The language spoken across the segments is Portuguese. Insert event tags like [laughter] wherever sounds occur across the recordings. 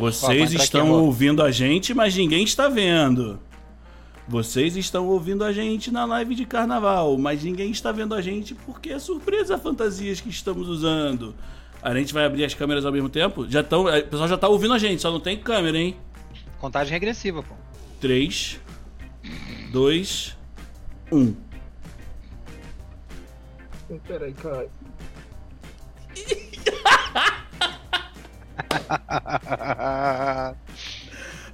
Vocês estão ouvindo a gente, mas ninguém está vendo. Vocês estão ouvindo a gente na live de carnaval, mas ninguém está vendo a gente porque é surpresa fantasias que estamos usando. A gente vai abrir as câmeras ao mesmo tempo? Já tão, o pessoal já está ouvindo a gente, só não tem câmera, hein? Contagem regressiva, pô. 3, 2, 1. Peraí, cara.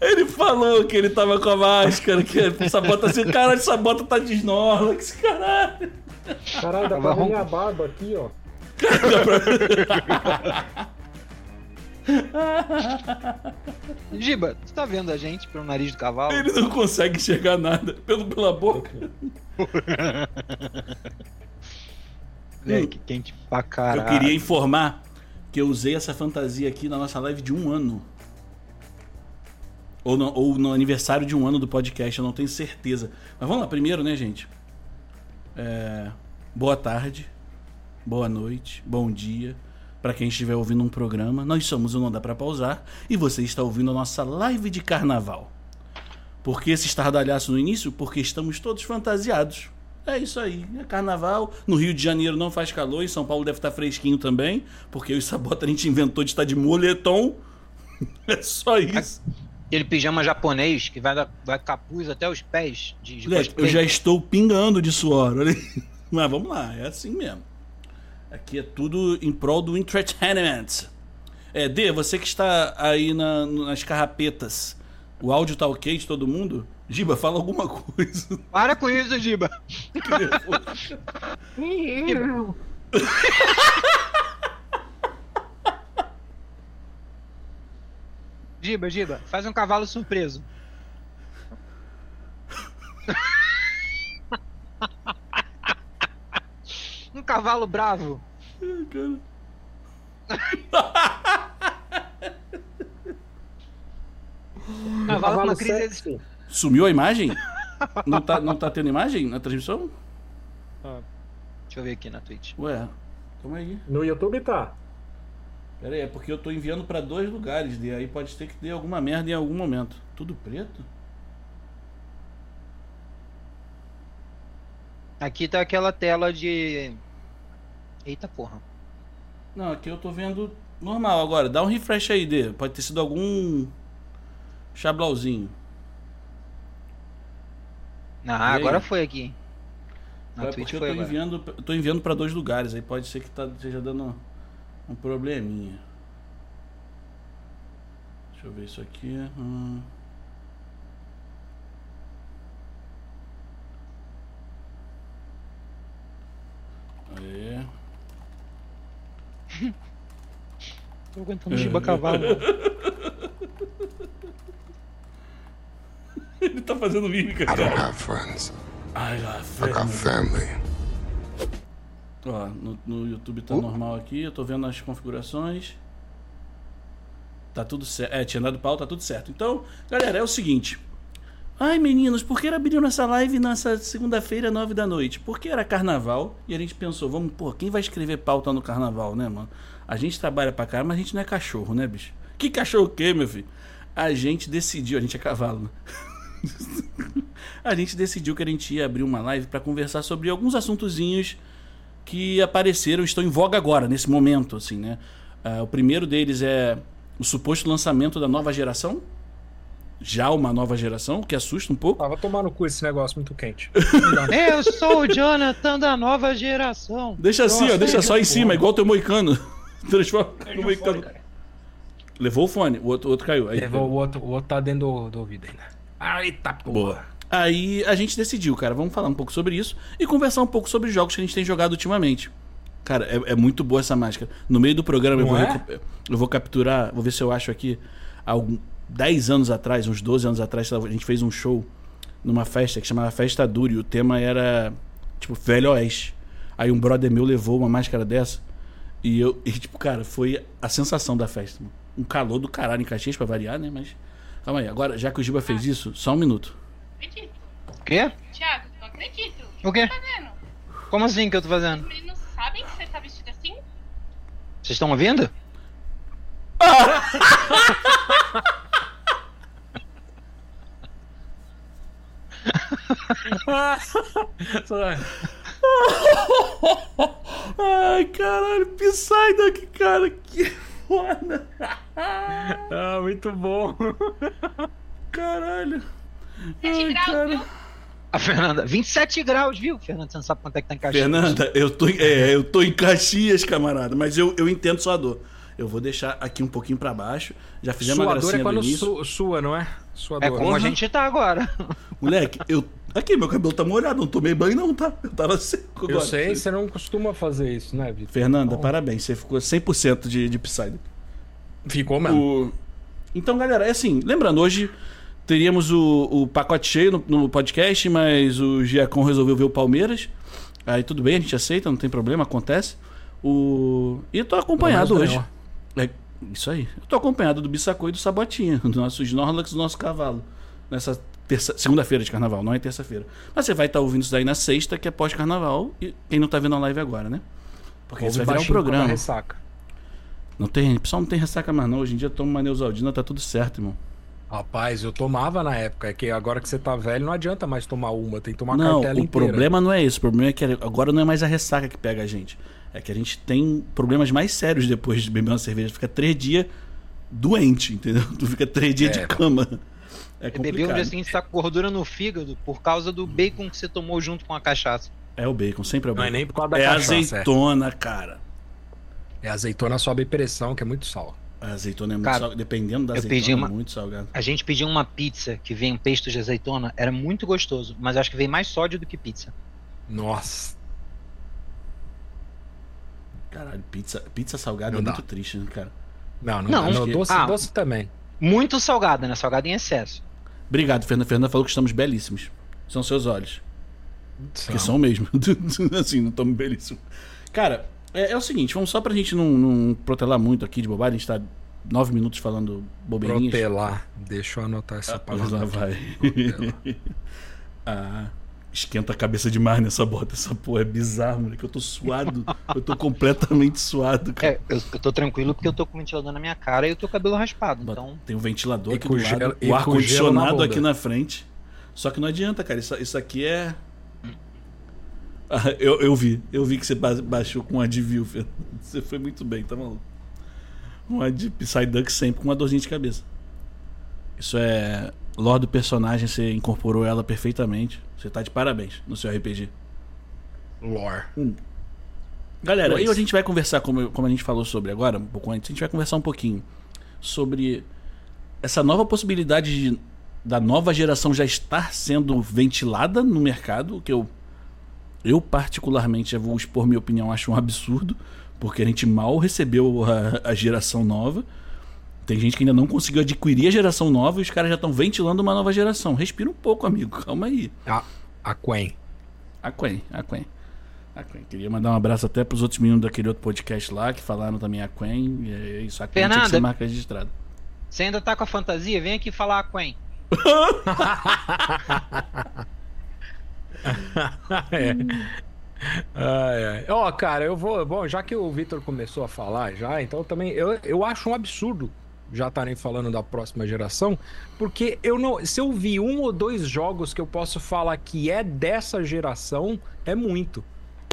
Ele falou que ele tava com a máscara, que essa bota assim, caralho, essa bota tá de Snorlax, caralho. Caralho, dá pra ver minha barba aqui, ó. [laughs] Giba, tu tá vendo a gente pelo nariz do cavalo? Ele não consegue enxergar nada, pelo pela boca. [laughs] Moleque, quente pra caralho. Eu queria informar que eu usei essa fantasia aqui na nossa live de um ano. Ou no, ou no aniversário de um ano do podcast, eu não tenho certeza. Mas vamos lá, primeiro, né, gente? É, boa tarde, boa noite, bom dia para quem estiver ouvindo um programa. Nós somos o Não Dá Pra Pausar e você está ouvindo a nossa live de carnaval. Por que esse estardalhaço no início? Porque estamos todos fantasiados. É isso aí, é carnaval. No Rio de Janeiro não faz calor, em São Paulo deve estar fresquinho também, porque o Sabota a gente inventou de estar de moletom. [laughs] é só isso. Aquele pijama japonês que vai, da, vai capuz até os pés. De, de eu já estou pingando de suor, olha aí. [laughs] Mas vamos lá, é assim mesmo. Aqui é tudo em prol do entertainment. É, D, você que está aí na, nas carrapetas, o áudio tá ok de todo mundo? Giba, fala alguma coisa. [laughs] Para com isso, Giba. [laughs] Giba, Giba, faz um cavalo surpreso. um cavalo bravo. cavalo com uma crise. Sumiu a imagem? Não tá, não tá tendo imagem na transmissão? Ah, deixa eu ver aqui na Twitch. Ué, calma aí. No YouTube tá. Pera aí, é porque eu tô enviando pra dois lugares, e aí pode ter que ter alguma merda em algum momento. Tudo preto? Aqui tá aquela tela de. Eita porra. Não, aqui eu tô vendo normal agora. Dá um refresh aí, D. Pode ter sido algum. Chablauzinho. Ah, agora foi aqui. Na é Twitch foi eu tô agora. enviando, eu tô enviando para dois lugares, aí pode ser que tá, esteja dando um probleminha. Deixa eu ver isso aqui. Hum. Aê. [laughs] Tô aguentando Shiba cavalo. [laughs] [laughs] Ele tá fazendo mímica, cara. I don't have friends. I got family. I got family. Ó, no, no YouTube tá uh. normal aqui, eu tô vendo as configurações. Tá tudo certo. É, tinha dado pau, tá tudo certo. Então, galera, é o seguinte. Ai, meninos, por que abriram nessa live nessa segunda-feira, nove da noite? Porque era carnaval e a gente pensou, vamos, pô, quem vai escrever pauta no carnaval, né, mano? A gente trabalha pra caramba, mas a gente não é cachorro, né, bicho? Que cachorro o quê, meu filho? A gente decidiu, a gente é cavalo, né? [laughs] [laughs] a gente decidiu que a gente ia abrir uma live para conversar sobre alguns assuntozinhos que apareceram, estão em voga agora, nesse momento, assim, né? Uh, o primeiro deles é o suposto lançamento da nova geração. Já uma nova geração, que assusta um pouco. Ah, vai tomar no cu esse negócio muito quente. [laughs] Eu sou o Jonathan da nova geração. Deixa assim, Nossa, ó, deixa só em cima, igual o teu moicano. [laughs] Transforma no moicano. Levou o fone, o outro, o outro caiu. Aí, Levou o outro, o outro tá dentro do, do ouvido ainda. Eita porra. Boa. Aí a gente decidiu, cara, vamos falar um pouco sobre isso e conversar um pouco sobre jogos que a gente tem jogado ultimamente. Cara, é, é muito boa essa máscara. No meio do programa eu vou, é? eu vou capturar, vou ver se eu acho aqui. Há 10 anos atrás, uns 12 anos atrás, a gente fez um show numa festa que chamava Festa Dura e o tema era, tipo, Velho Oeste. Aí um brother meu levou uma máscara dessa e eu, e, tipo, cara, foi a sensação da festa. Um calor do caralho em Caxias pra variar, né? Mas Calma aí, agora, já que o Giba fez ah. isso, só um minuto. Acredito. O quê? Thiago, não acredito. O, que você tá fazendo? Como assim que eu tô fazendo? Os meninos sabem que você tá vestido assim? Vocês estão ouvindo? [laughs] Ai, caralho, Psyduck, cara, que foda. [laughs] Ah, muito bom. Caralho. 7 Ai, graus, cara. viu? A Fernanda, 27 graus, viu? Fernanda, você não sabe quanto é que tá em Caxias. Fernanda, eu tô, em- é, eu tô em Caxias, camarada, mas eu, eu entendo sua dor. Eu vou deixar aqui um pouquinho pra baixo. Já fizemos uma dor gracinha é do quando su- sua, não é? Sua É dor. como a gente tá agora. Moleque, eu. Aqui, meu cabelo tá molhado, não tomei banho, não, tá? Eu tava seco Eu agora. sei, você não costuma fazer isso, né, Vitor? Fernanda, parabéns, você ficou 100% de, de Psyduck. Ficou mesmo. O... Então, galera, é assim, lembrando, hoje teríamos o, o pacote cheio no, no podcast, mas o Giacom resolveu ver o Palmeiras. Aí tudo bem, a gente aceita, não tem problema, acontece. O... E eu tô acompanhado hoje. É, isso aí. Eu tô acompanhado do Bissacô e do Sabotinha, [laughs] do nosso Snorlax do nosso cavalo. Nessa. Segunda-feira de carnaval, não é terça-feira. Mas você vai estar ouvindo isso daí na sexta, que é pós-carnaval, e quem não tá vendo a live agora, né? Porque isso Ouve vai virar um programa. dá Ressaca. Não tem, o pessoal não tem ressaca mais não. Hoje em dia toma uma Neusaldina, tá tudo certo, irmão. Rapaz, eu tomava na época. É que agora que você tá velho, não adianta mais tomar uma. Tem que tomar não, cartela o inteira. problema não é isso. O problema é que agora não é mais a ressaca que pega a gente. É que a gente tem problemas mais sérios depois de beber uma cerveja. Fica três dias doente, entendeu? Tu fica três dias É. de cama. É Você bebeu no dia complicado. seguinte, tá com gordura no fígado por causa do bacon que você tomou junto com a cachaça. É o bacon, sempre é o Não bacon. é nem por causa da É cachaça. é. azeitona, cara. É azeitona sobe pressão, que é muito sal. A azeitona é muito Cara, salgada. Dependendo da eu azeitona, pedi uma- é muito salgado. A gente pediu uma pizza que vem um pesto de azeitona, era muito gostoso, mas acho que vem mais sódio do que pizza. Nossa. Caralho, pizza, pizza salgada Não é dá. muito triste, né, cara? Não, não, Não, não, acho que- doce, Ah. doce também. Muito salgada, né? Salgada em excesso. Obrigado, Fernanda. Fernanda falou que estamos belíssimos. São seus olhos. Que São. são mesmo. [laughs] assim, não estamos belíssimos. Cara, é, é o seguinte, vamos só pra gente não, não protelar muito aqui de bobagem, a gente tá nove minutos falando bobeirinhas. Protelar. Deixa eu anotar essa Ah, mas lá palavra. vai. Protelar. [laughs] ah, esquenta a cabeça demais nessa bota. Essa porra é bizarro, moleque. Eu tô suado. eu tô completamente suado, cara. É, eu, eu tô tranquilo porque eu tô com o ventilador na minha cara e eu tô com o cabelo raspado. Então, Tem um ventilador E aqui com do gelo- lado, o ar-condicionado aqui na frente. Só que não adianta, cara. Isso, isso aqui é. Ah, [laughs] eu, eu vi. Eu vi que você ba- baixou com um advil, Fernando. [laughs] Você foi muito bem, tá maluco? Um ad Psyduck sempre com uma dorzinha de cabeça. Isso é. Lore do personagem, você incorporou ela perfeitamente. Você tá de parabéns no seu RPG. Lore. Galera, Pois. aí a gente vai conversar, como, como a gente falou sobre agora, um pouco antes, a gente vai conversar um pouquinho sobre essa nova possibilidade de, da nova geração já estar sendo ventilada no mercado, que eu, eu particularmente, já vou expor minha opinião, acho um absurdo, porque a gente mal recebeu a, a geração nova. Tem gente que ainda não conseguiu adquirir a geração nova e os caras já estão ventilando uma nova geração. Respira um pouco, amigo, [laughs] calma aí. A, a Quen. A Quen, a Quen. A Quen. Queria mandar um abraço até pros outros meninos daquele outro podcast lá que falaram também a Quen. E é isso, a Quen tinha que Fernanda. ser marca registrada. você ainda tá com a fantasia? Vem aqui falar com Quen. [laughs] é. Ai, ai. Ó, cara, eu vou. Bom, já que o Vitor começou a falar já, então também eu, eu acho um absurdo já estarem falando da próxima geração, porque eu não. Se eu vi um ou dois jogos que eu posso falar que é dessa geração, é muito.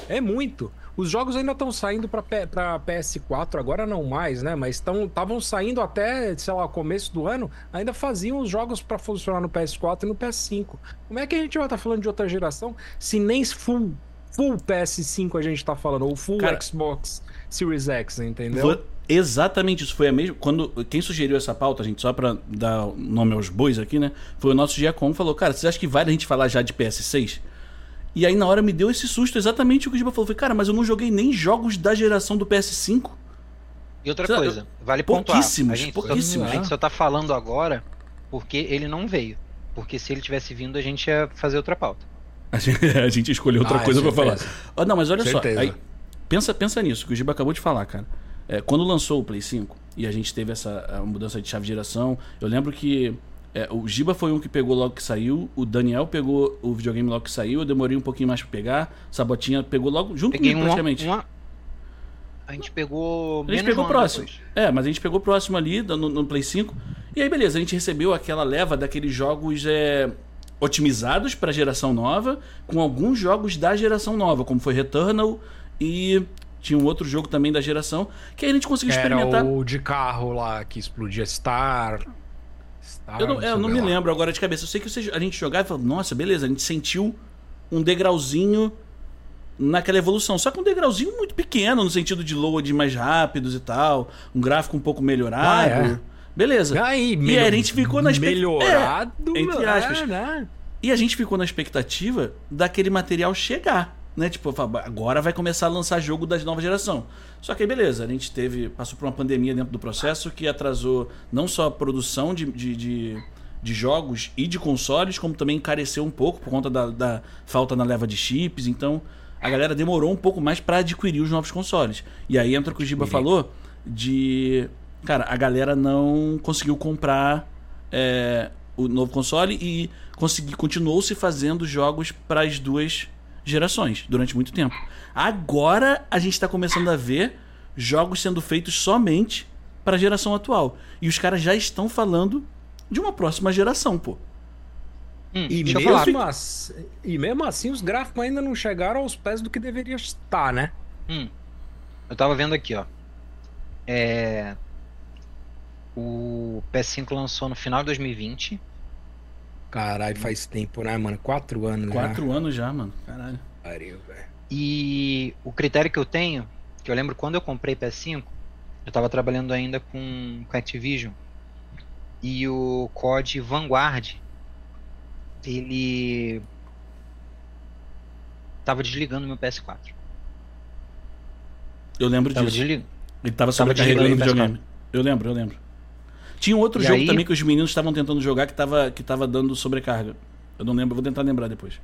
É muito. Os jogos ainda estão saindo para PS4, agora não mais, né? Mas estavam saindo até, sei lá, começo do ano, ainda faziam os jogos para funcionar no PS4 e no PS5. Como é que a gente vai estar falando de outra geração se nem full, full PS5 a gente tá falando, ou full Cara, Xbox Series X, entendeu? Foi exatamente isso. Foi a mesma. Quando, quem sugeriu essa pauta, gente, só pra dar nome aos bois aqui, né? Foi o nosso Giacom falou: Cara, vocês acham que vale a gente falar já de PS6? E aí na hora me deu esse susto, exatamente o que o Giba falou. Falei, cara, mas eu não joguei nem jogos da geração do PS5. E outra Sabe, coisa, vale pontuar. pouquíssimos, a gente, pouquíssimos. Só, a gente só tá falando agora porque ele não veio. Porque se ele tivesse vindo, a gente ia fazer outra pauta. A gente, [laughs] a gente escolheu outra Ah, coisa pra falar. Ah, não, mas olha Certeza. só. Aí, pensa, pensa nisso, que o Giba acabou de falar, cara. É, quando lançou o Play 5 e a gente teve essa mudança de chave de geração, eu lembro que é, o Giba foi um que pegou logo que saiu, o Daniel pegou o videogame logo que saiu, eu demorei um pouquinho mais pra pegar, Sabotinha pegou logo junto Peguei comigo praticamente. uma- A gente pegou. A gente pegou próximo. depois. É, mas a gente pegou próximo ali no, no Play 5. E aí, beleza, a gente recebeu aquela leva daqueles jogos é, otimizados para a geração nova, com alguns jogos da geração nova, como foi Returnal e tinha um outro jogo também da geração, que aí a gente conseguiu Era experimentar. o de carro lá que explodia Star. Star Eu não, é, eu não me lá. lembro agora de cabeça. Eu sei que a gente jogava e falava, nossa, beleza, a gente sentiu um degrauzinho naquela evolução. Só que um degrauzinho muito pequeno, no sentido de load mais rápidos e tal, um gráfico um pouco melhorado. Ah, é? Beleza. Aí, E aí a gente ficou na expect- Melhorado, É, entre é, aspas. né? E a gente ficou na expectativa daquele material chegar. Né? Tipo, agora vai começar a lançar jogo das nova geração. Só que aí, beleza, a gente teve. Passou por uma pandemia dentro do processo que atrasou não só a produção de, de, de, de jogos e de consoles, como também encareceu um pouco por conta da, da falta na leva de chips. Então, a galera demorou um pouco mais para adquirir os novos consoles. E aí entra o que o Giba falou de. Cara, a galera não conseguiu comprar é, o novo console e consegui, continuou se fazendo jogos para as duas gerações durante muito tempo. Agora a gente está começando a ver jogos sendo feitos somente para a geração atual. E os caras já estão falando de uma próxima geração, pô. Hum, E mesmo, assim, e mesmo assim, os gráficos ainda não chegaram aos pés do que deveria estar, né? Hum. Eu tava vendo aqui, ó. É... O PS5 lançou no final de 2020. Caralho, faz tempo, né, mano? Quatro anos Quatro anos já, mano. Caralho. já. Pariu, velho. E o critério que eu tenho, que eu lembro quando eu comprei PS5, eu tava trabalhando ainda com, com Activision. E o COD Vanguard, ele tava desligando meu PS4. Eu lembro Tava disso. desligando. Ele tava sobrecarregando o videogame. Eu lembro, eu lembro. Tinha um outro E jogo aí- também que os meninos estavam tentando jogar que tava, que tava dando sobrecarga. Eu não lembro, vou tentar lembrar depois.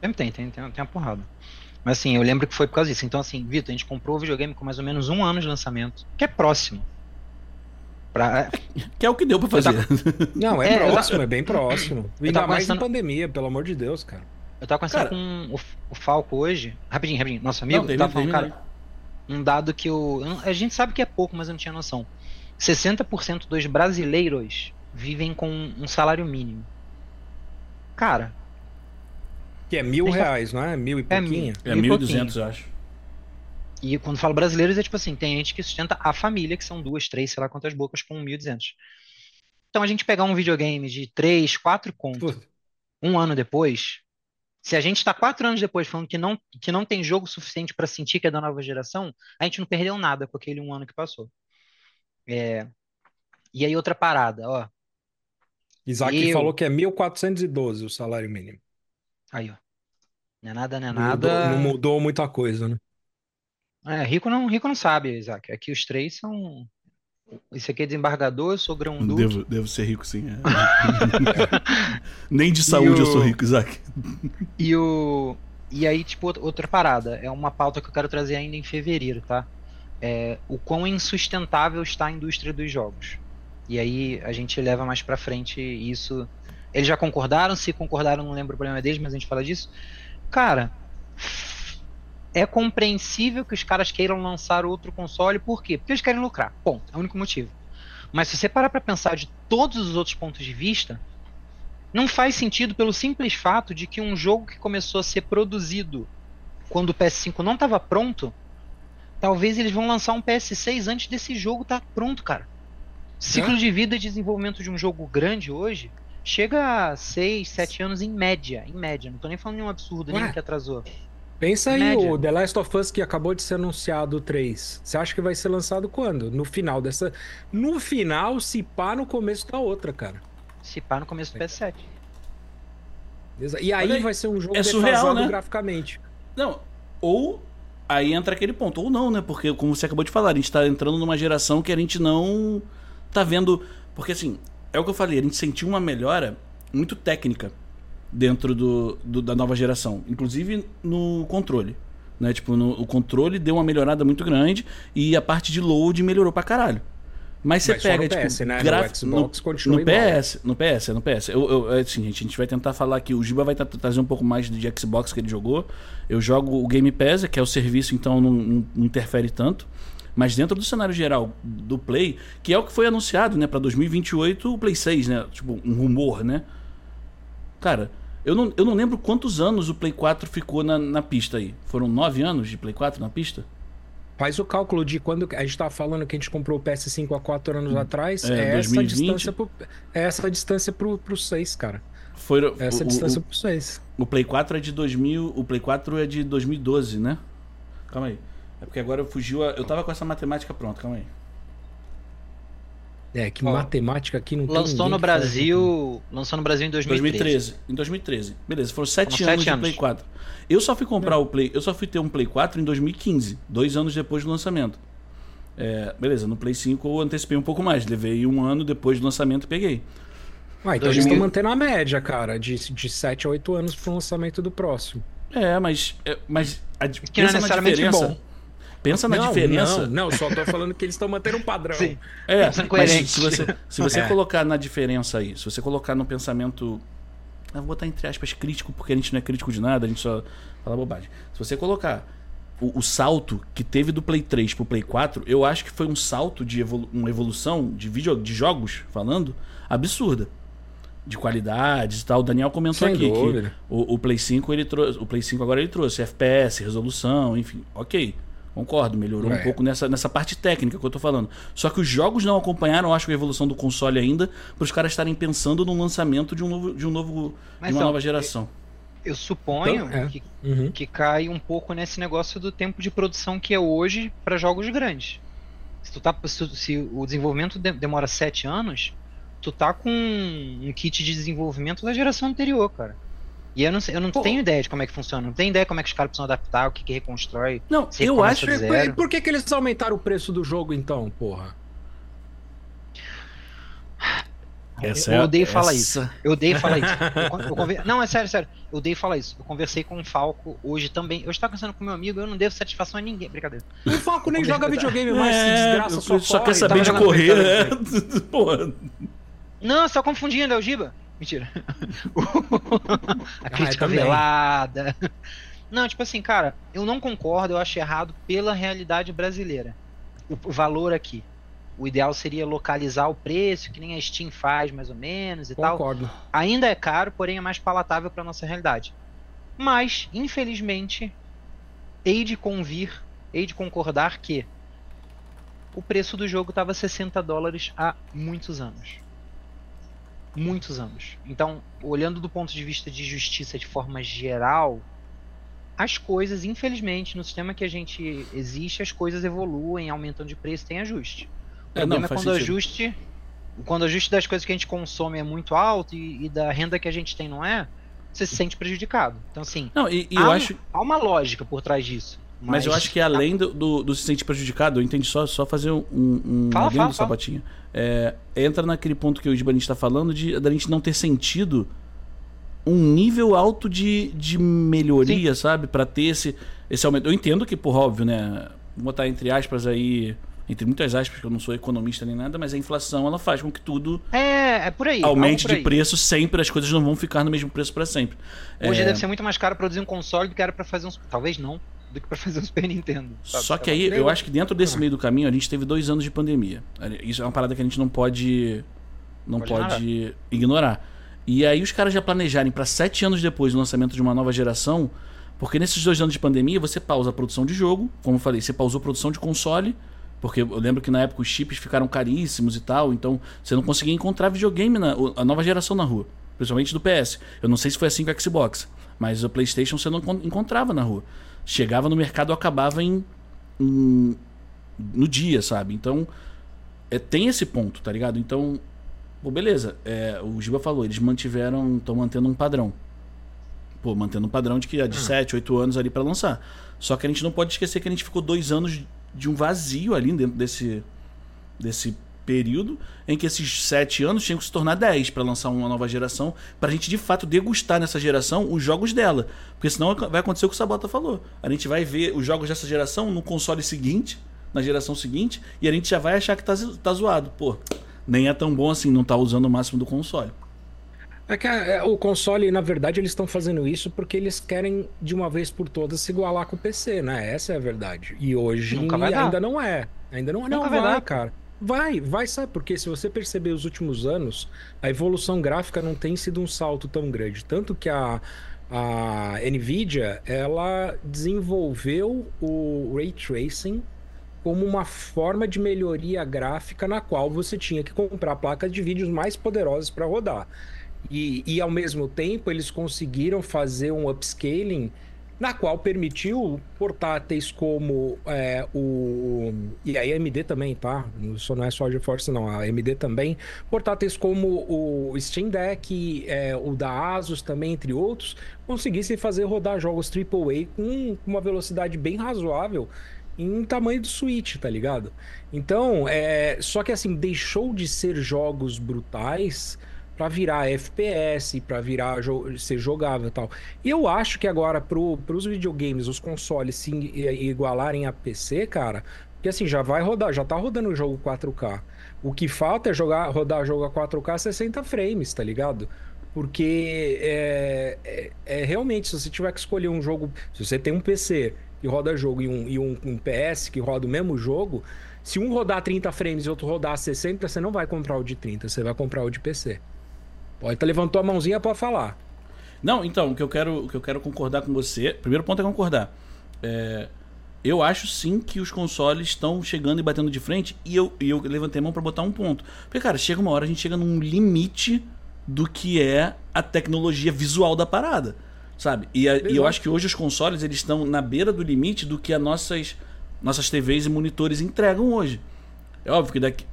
Tem, tem, tem, tem uma porrada. Mas assim, eu lembro que foi por causa disso. Então, assim, Vitor, a gente comprou o videogame com mais ou menos um ano de lançamento, que é próximo. Pra, [laughs] Que é o que deu pra fazer. Não, é, [laughs] É, eu próximo, é bem próximo. Ainda tava mais pensando- na pandemia, pelo amor de Deus, cara. eu tava conversando Cara- com o, o Falco hoje. Rapidinho, rapidinho. Nosso amigo, Não, tava falando, cara, um dado que eu, eu A gente sabe que é pouco, mas eu não tinha noção. 60% dos brasileiros vivem com um salário mínimo. Cara, Que é mil reais, não é? Mil e É pouquinho. É E 1.200, eu acho. E quando falo brasileiros, é tipo assim, tem gente que sustenta a família, que são duas, três, sei lá quantas bocas, com 1.200. Então a gente pegar um videogame de 3, 4 conto, Puta. um ano depois, se a gente tá quatro anos depois falando que não, que não tem jogo suficiente para sentir que é da nova geração, a gente não perdeu nada com aquele um ano que passou. É, E aí outra parada, ó. Isaac Eu- falou que é 1.412 o salário mínimo. Aí, ó. Não é nada, não é Não mudou, nada. não mudou muita coisa, né? É, rico não, rico não sabe, Isaac. Aqui os três são. Esse aqui é desembargador, eu sou grão duro. Devo, devo ser rico, sim. é. [laughs] Nem de saúde eu sou o- rico, Isaac. E o. E aí, tipo, outra- outra parada. É uma pauta que eu quero trazer ainda em fevereiro, tá? É o quão insustentável está a indústria dos jogos. E aí a gente leva mais pra frente isso. Eles já concordaram? Se concordaram, não lembro o problema deles, mas a gente fala disso. Cara, é compreensível que os caras queiram lançar outro console, por quê? Porque eles querem lucrar. Bom, é o único motivo. Mas se você parar pra pensar de todos os outros pontos de vista, não faz sentido pelo simples fato de que um jogo que começou a ser produzido quando o PS5 não estava pronto, talvez eles vão lançar um PS6 antes desse jogo estar pronto, cara. Ciclo de vida e desenvolvimento de um jogo grande hoje chega a 6, 7 anos em média, em média. Não tô nem falando nenhum absurdo, Ué. nem que atrasou. Pensa aí, Média. o The Last of Us que acabou de ser anunciado o 3. Você acha que vai ser lançado quando? No final dessa. No final, se pá no começo da outra, cara. Se pá no começo do PS7. Exa- E aí, aí, vai ser um jogo é surreal, né? graficamente. Não, ou aí entra aquele ponto, ou não, né? Porque, como você acabou de falar, a gente tá entrando numa geração que a gente não tá vendo. Porque, assim, é o que eu falei, a gente sentiu uma melhora muito técnica dentro do, do- da nova geração, inclusive no controle. Né? Tipo, no- o controle deu uma melhorada muito grande e a parte de load melhorou pra caralho. Mas você Mas pega, no tipo, PS, né? No graf- no, continua no igual. PS, no PS, no PS. Eu, eu, assim, gente, a gente vai tentar falar aqui. O Giba vai tra- trazer um pouco mais de Xbox que ele jogou. Eu jogo o Game Pass, que é o serviço, então não, não- não interfere tanto. Mas dentro do cenário geral do Play, que é o que foi anunciado, né, para 2028, o Play 6, né? Tipo, um rumor, né? Cara, eu não, eu não lembro quantos anos o Play 4 ficou na, na pista aí. Foram nove anos de Play 4 na pista? Faz o cálculo de quando a gente estava falando que a gente comprou o PS5 há quatro anos hum. atrás. É, é essa distância pro, é essa distância pro, pro 6, cara. Foi, essa o, distância o, pro 6. O Play 4 é de 2000. O Play 4 é de 2012, né? Calma aí. É porque agora fugiu. A, eu tava com essa matemática pronta, calma aí. É, que Ó, matemática aqui não lançou tem no Brasil Lançou no Brasil em 2013. 2013. Em 2013. Beleza, foram sete anos, de Play 4. Eu só fui comprar é. o Play. Eu só fui ter um Play 4 em 2015, dois anos depois do lançamento. É, beleza, no Play 5 eu antecipei um pouco mais. Levei um ano depois do lançamento e peguei. Ah, então 2000... eles estão mantendo a média, cara, de, de 7 a 8 anos pro lançamento do próximo. É, mas. É, mas a, que não é necessariamente bom. Pensa na não, diferença. Não, não, só tô falando que eles estão mantendo um padrão. Sim. É, mas se você, se você [laughs] é. colocar na diferença aí, se você colocar no pensamento. Eu vou botar entre aspas crítico, porque a gente não é crítico de nada, a gente só fala bobagem. Se você colocar o, o salto que teve do Play 3 pro Play 4, eu acho que foi um salto de evolu uma evolução de, vídeo, de jogos, falando, absurda de qualidade e tal. O Daniel comentou Sem aqui dúvida. que o, o, Play 5 ele trouxe, o Play 5 agora ele trouxe FPS, resolução, enfim, ok. Concordo, melhorou é. um pouco nessa, nessa parte técnica que eu tô falando. Só que os jogos não acompanharam, acho, a evolução do console ainda, para os caras estarem pensando no lançamento de um novo, de um novo, de uma nova geração. Eu, eu suponho então, é. que, uhum. que cai um pouco nesse negócio do tempo de produção que é hoje para jogos grandes. Se, tu tá, se, se o desenvolvimento de, demora sete anos, tu tá com um kit de desenvolvimento da geração anterior, cara. E eu não, eu não tenho ideia de como é que funciona. Não tenho ideia como é que os caras precisam adaptar, o que, que reconstrói. Não, eu acho. Por, por que, que eles aumentaram o preço do jogo então, porra? Essa eu, é, odeio essa... falar isso. Eu odeio falar isso. [laughs] Eu, eu conver... Não, é sério, sério. Eu odeio falar isso. Eu conversei com o Falco hoje também. Eu estava conversando com meu amigo, eu não devo satisfação a ninguém. Brincadeira. O Falco nem joga videogame mais, é, se desgraça só, só quer saber de correr, né? [laughs] Porra. Não, só confundindo, é o Giba. Mentira. [laughs] [laughs] a crítica ah, velada. Não, tipo assim, cara, eu não concordo, eu acho errado pela realidade brasileira. O valor aqui. O ideal seria localizar o preço, que nem a Steam faz, mais ou menos e concordo. tal. Ainda é caro, porém é mais palatável para nossa realidade. Mas, infelizmente, hei de convir, hei de concordar que o preço do jogo estava 60 dólares há muitos anos muitos anos. Então, olhando do ponto de vista de justiça de forma geral, as coisas, infelizmente, no sistema que a gente existe, as coisas evoluem, aumentam de preço, tem ajuste. O é, problema não, é quando o ajuste, quando o ajuste das coisas que a gente consome é muito alto e, e, da renda que a gente tem não é, você se sente prejudicado. Então, assim, não, e, e há, eu acho... há uma lógica por trás disso. Mas, mas eu acho que além do, do, do, se sentir prejudicado, eu entendi só, só fazer um, um fala, fala, do Sabatinha. É, entra naquele ponto que o Isbani está falando de da gente não ter sentido um nível alto de, de melhoria, Sim. sabe? para ter esse, esse aumento. Eu entendo que, por óbvio, né? Vou botar entre aspas aí, entre muitas aspas, que eu não sou economista nem nada, mas a inflação ela faz com que tudo é, é por aí, aumente por aí. de preço sempre, as coisas não vão ficar no mesmo preço para sempre. Hoje é... deve ser muito mais caro produzir um console do que era para fazer uns. Talvez não do que para fazer um Super Nintendo. Sabe? Só que aí, eu acho que dentro desse ah. meio do caminho, a gente teve dois anos de pandemia. Isso é uma parada que a gente não pode. Não pode, pode ignorar. E aí os caras já planejarem para sete anos depois do lançamento de uma nova geração, porque nesses dois anos de pandemia você pausa a produção de jogo, como eu falei, você pausou a produção de console, porque eu lembro que na época os chips ficaram caríssimos e tal, então você não conseguia encontrar videogame, na, a nova geração na rua, principalmente do PS. Eu não sei se foi assim com o Xbox, mas o PlayStation você não encontrava na rua chegava no mercado acabava em, em, no dia, sabe? Então é, tem esse ponto, tá ligado? Então, pô, beleza. É, o Giba falou, eles mantiveram, estão mantendo um padrão. Pô, mantendo um padrão de que é de 7, hum. 8 anos ali para lançar. Só que a gente não pode esquecer que a gente ficou dois anos de um vazio ali dentro desse, desse período em que esses sete anos tinham que se tornar dez para lançar uma nova geração, para a gente de fato degustar nessa geração os jogos dela. Porque senão vai acontecer o que o Sabota falou. A gente vai ver os jogos dessa geração no console seguinte, na geração seguinte, e a gente já vai achar que tá, tá zoado. Pô, nem é tão bom assim, não tá usando o máximo do console. É que é, o console, na verdade, eles estão fazendo isso porque eles querem, de uma vez por todas, se igualar com o PC, né? Essa é a verdade. E hoje ainda não é. Ainda não, é. não vai, vai cara. Vai, vai, sabe? Porque se você perceber os últimos anos, a evolução gráfica não tem sido um salto tão grande. Tanto que a, a Nvidia, ela desenvolveu o Ray Tracing como uma forma de melhoria gráfica na qual você tinha que comprar placas de vídeos mais poderosas para rodar. E, e ao mesmo tempo eles conseguiram fazer um upscaling na qual permitiu portáteis como é, o. E a AMD também, tá? Isso não é só a GeForce, não. A AMD também. Portáteis como o Steam Deck, é, o da Asus também, entre outros, conseguissem fazer rodar jogos AAA com uma velocidade bem razoável em tamanho do Switch, tá ligado? Então, é... só que assim, deixou de ser jogos brutais para virar FPS, para virar jo ser jogável e tal. E eu acho que agora pro, pros videogames, os consoles se igualarem a PC, cara, porque assim, já vai rodar, já tá rodando o jogo 4K. O que falta é jogar, rodar jogo a 4K 60 frames, tá ligado? Porque é, é, é, realmente, se você tiver que escolher um jogo, se você tem um PC que roda jogo e um, e um, um PS que roda o mesmo jogo, se um rodar 30 frames e outro rodar 60, você não vai comprar o de 30, você vai comprar o de PC. Pode estar levantou a mãozinha para falar. Não, então, o que eu quero, o que eu quero concordar com você. Primeiro ponto é concordar. É, eu acho sim que os consoles estão chegando e batendo de frente. E eu, e eu levantei a mão para botar um ponto. Porque, cara, chega uma hora a gente chega num limite do que é a tecnologia visual da parada. Sabe? E, a, e eu acho que hoje os consoles eles estão na beira do limite do que as nossas, nossas TVs e monitores entregam hoje. É óbvio que daqui,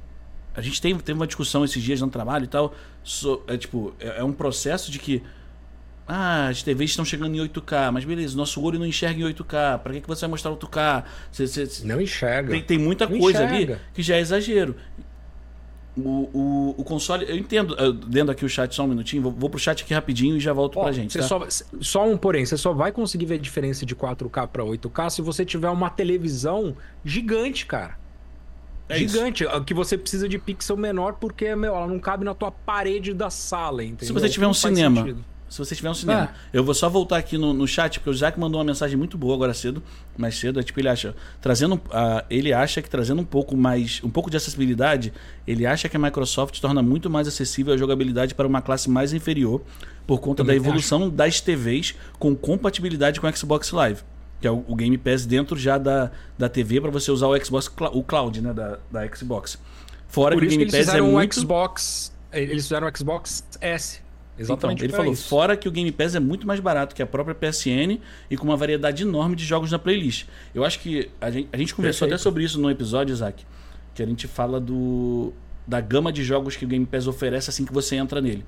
a gente teve, teve uma discussão esses dias no trabalho e tal. So, é tipo, é, é, um processo de que. Ah, as TVs estão chegando em 8K, mas beleza, nosso olho não enxerga em 8K. Pra que, que você vai mostrar 8K? Você, você, não enxerga. Tem, tem muita não coisa enxerga. ali que já é exagero. O, o, o, console, eu entendo, dentro aqui o chat só um minutinho, vou, vou pro chat aqui rapidinho e já volto oh, pra gente. Tá? Só, só um porém, você só vai conseguir ver a diferença de 4K para 8K se você tiver uma televisão gigante, cara. É gigante, isso. que você precisa de pixel menor porque meu, ela não cabe na tua parede da sala, entendeu? Se você tiver um cinema. Sentido. Se você tiver um cinema. É. Eu vou só voltar aqui no, no chat, porque o Isaac mandou uma mensagem muito boa agora cedo, mais cedo. É tipo, ele acha. Trazendo. Uh, ele acha que trazendo um pouco mais. um pouco de acessibilidade, ele acha que a Microsoft torna muito mais acessível a jogabilidade para uma classe mais inferior, por conta Também da evolução acho. das TVs com compatibilidade com o Xbox Live que é o, o Game Pass dentro já da, da TV para você usar o Xbox o cloud, né, da, da Xbox. Fora Por que o Game Pass é muito Xbox, eles fizeram o Xbox S. Exatamente. Então, ele falou, isso. fora que o Game Pass é muito mais barato que a própria PSN e com uma variedade enorme de jogos na playlist. Eu acho que a gente, a gente conversou Perfeito. até sobre isso no episódio, Isaac, que a gente fala do da gama de jogos que o Game Pass oferece assim que você entra nele.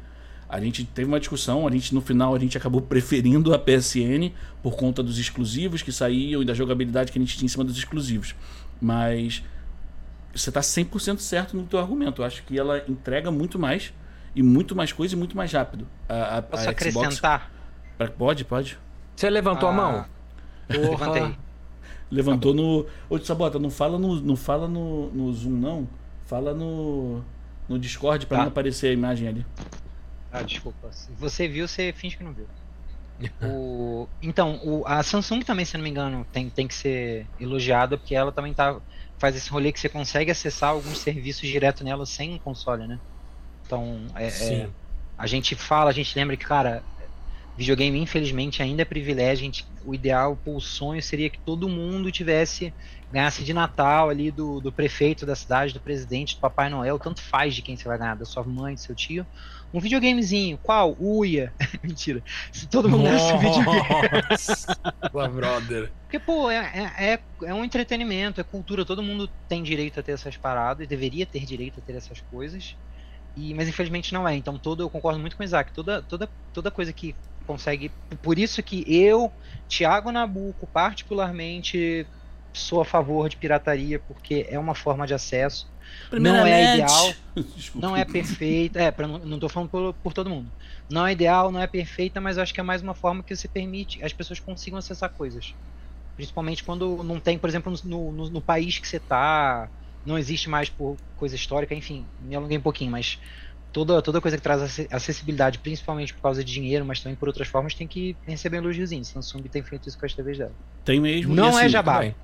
A gente teve uma discussão, a gente no final a gente acabou preferindo a PSN por conta dos exclusivos que saíam e da jogabilidade que a gente tinha em cima dos exclusivos. Mas você está 100% certo no teu argumento. Eu acho que ela entrega muito mais e muito mais coisa e muito mais rápido. A, a, Posso a acrescentar? Pode, pode. Você levantou ah, a mão? Levantei. Levantou no. Ô, Sabota, não fala no, não fala no, no Zoom, não. Fala no, no Discord para tá. não aparecer a imagem ali. Ah, desculpa. Se você viu, você finge que não viu. [laughs] o, então, o, a Samsung também, se não me engano, tem, tem que ser elogiada, porque ela também tá, faz esse rolê que você consegue acessar alguns serviços direto nela sem um console, né? Então, é, é, a gente fala, a gente lembra que, cara, videogame, infelizmente, ainda é privilégio. Gente, o ideal, o sonho seria que todo mundo tivesse ganhasse de Natal ali do, do prefeito da cidade, do presidente, do Papai Noel, tanto faz de quem você vai ganhar, da sua mãe, do seu tio. Um videogamezinho, qual? Uia. [laughs] Mentira. Se todo mundo ganhasse um videogame. [laughs] brother. Porque, pô, é, é, é, é um entretenimento, é cultura, todo mundo tem direito a ter essas paradas, deveria ter direito a ter essas coisas. E, mas infelizmente não é. Então todo eu concordo muito com o Isaac. Toda, toda, toda coisa que consegue. Por isso que eu, Thiago Nabuco, particularmente sou a favor de pirataria porque é uma forma de acesso. Não é ideal, [laughs] não é perfeita. É, pra, não estou falando por, por, todo mundo. Não é ideal, não é perfeita, mas acho que é mais uma forma que você permite as pessoas consigam acessar coisas. Principalmente quando não tem, por exemplo, no, no, no país que você está, não existe mais por coisa histórica, enfim, me alonguei um pouquinho, mas toda, toda coisa que traz acessibilidade, principalmente por causa de dinheiro, mas também por outras formas, tem que receber elogiozinho. Samsung tem feito isso com as TVs dela. Tem mesmo. Não assim, é jabá. Também.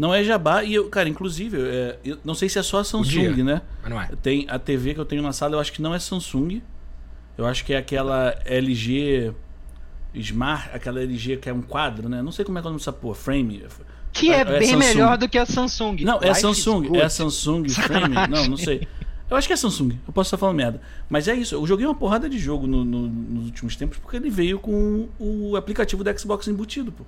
Não é jabá e eu, cara, inclusive, é, eu não sei se é só a Samsung, né? Mas não é. Tem a TV que eu tenho na sala, eu acho que não é Samsung. Eu acho que é aquela LG Smart, aquela LG que é um quadro, né? Não sei como é que é o nome dessa porra, frame. Que é, é bem Samsung. melhor do que a Samsung. Não, é Samsung, é a Samsung [laughs] frame. Não, não sei. Eu acho que é Samsung, eu posso estar falando merda. Mas é isso, eu joguei uma porrada de jogo no, no, nos últimos tempos porque ele veio com o aplicativo do Xbox embutido, pô.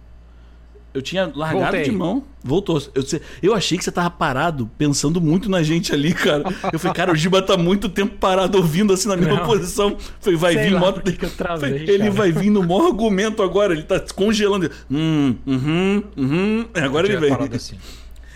Eu tinha largado Voltei. de mão, voltou. Eu, eu achei que você tava parado, pensando muito na gente ali, cara. Eu falei, cara, o Giba tá muito tempo parado ouvindo assim na mesma Não. posição. Falei, vai Sei vir eu travei, falei, ele vai vir no maior argumento agora, ele tá congelando. Hum, uhum, uhum. Agora ele vem. Assim.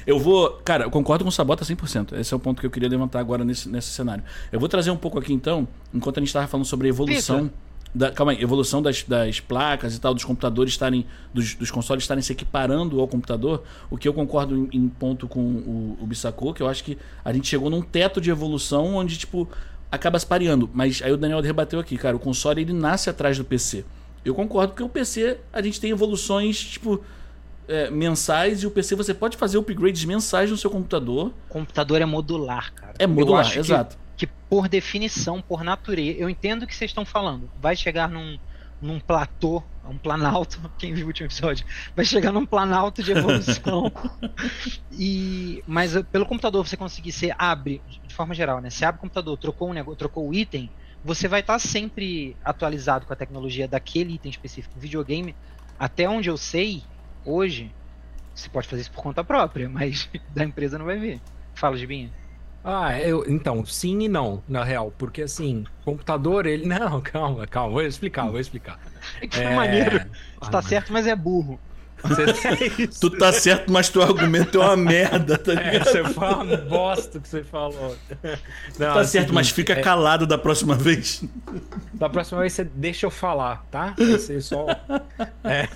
Eu vou. Cara, eu concordo com o Sabota 100%. Esse é o ponto que eu queria levantar agora nesse, nesse cenário. Eu vou trazer um pouco aqui então, enquanto a gente estava falando sobre a evolução. Da, calma aí, evolução das, das placas e tal, dos computadores estarem. Dos, dos consoles estarem se equiparando ao computador. O que eu concordo em, em ponto com o, o Bissacô, que eu acho que a gente chegou num teto de evolução onde, tipo, acaba se pareando. Mas aí o Daniel rebateu aqui, cara, o console ele nasce atrás do PC. Eu concordo porque o PC a gente tem evoluções, tipo é, mensais e o PC você pode fazer upgrades mensais no seu computador. O computador é modular, cara. É modular, exato. Que, por definição, por natureza, eu entendo o que vocês estão falando. Vai chegar num, num platô, um planalto, [laughs] quem viu o último episódio, vai chegar num planalto de evolução. [laughs] e mas pelo computador você conseguir você abre de forma geral, né? Você abre o computador, trocou um negócio, trocou o item, você vai estar tá sempre atualizado com a tecnologia daquele item específico. Videogame, até onde eu sei, Hoje, você pode fazer isso por conta própria, mas [laughs] da empresa não vai ver. Fala, Gibinha. Ah, eu, então, sim e não, na real. Porque assim, computador, ele. [laughs] Não, calma, calma, vou explicar, vou explicar. [laughs] É que é maneiro. Você tá certo, mas é burro. [laughs] É tu tá certo, mas teu argumento é uma merda, tá é, ligado? É, você fala uma bosta que você falou. Não, tá certo, mas fica é... calado da próxima vez. Da próxima vez você deixa eu falar, tá? Você só. É.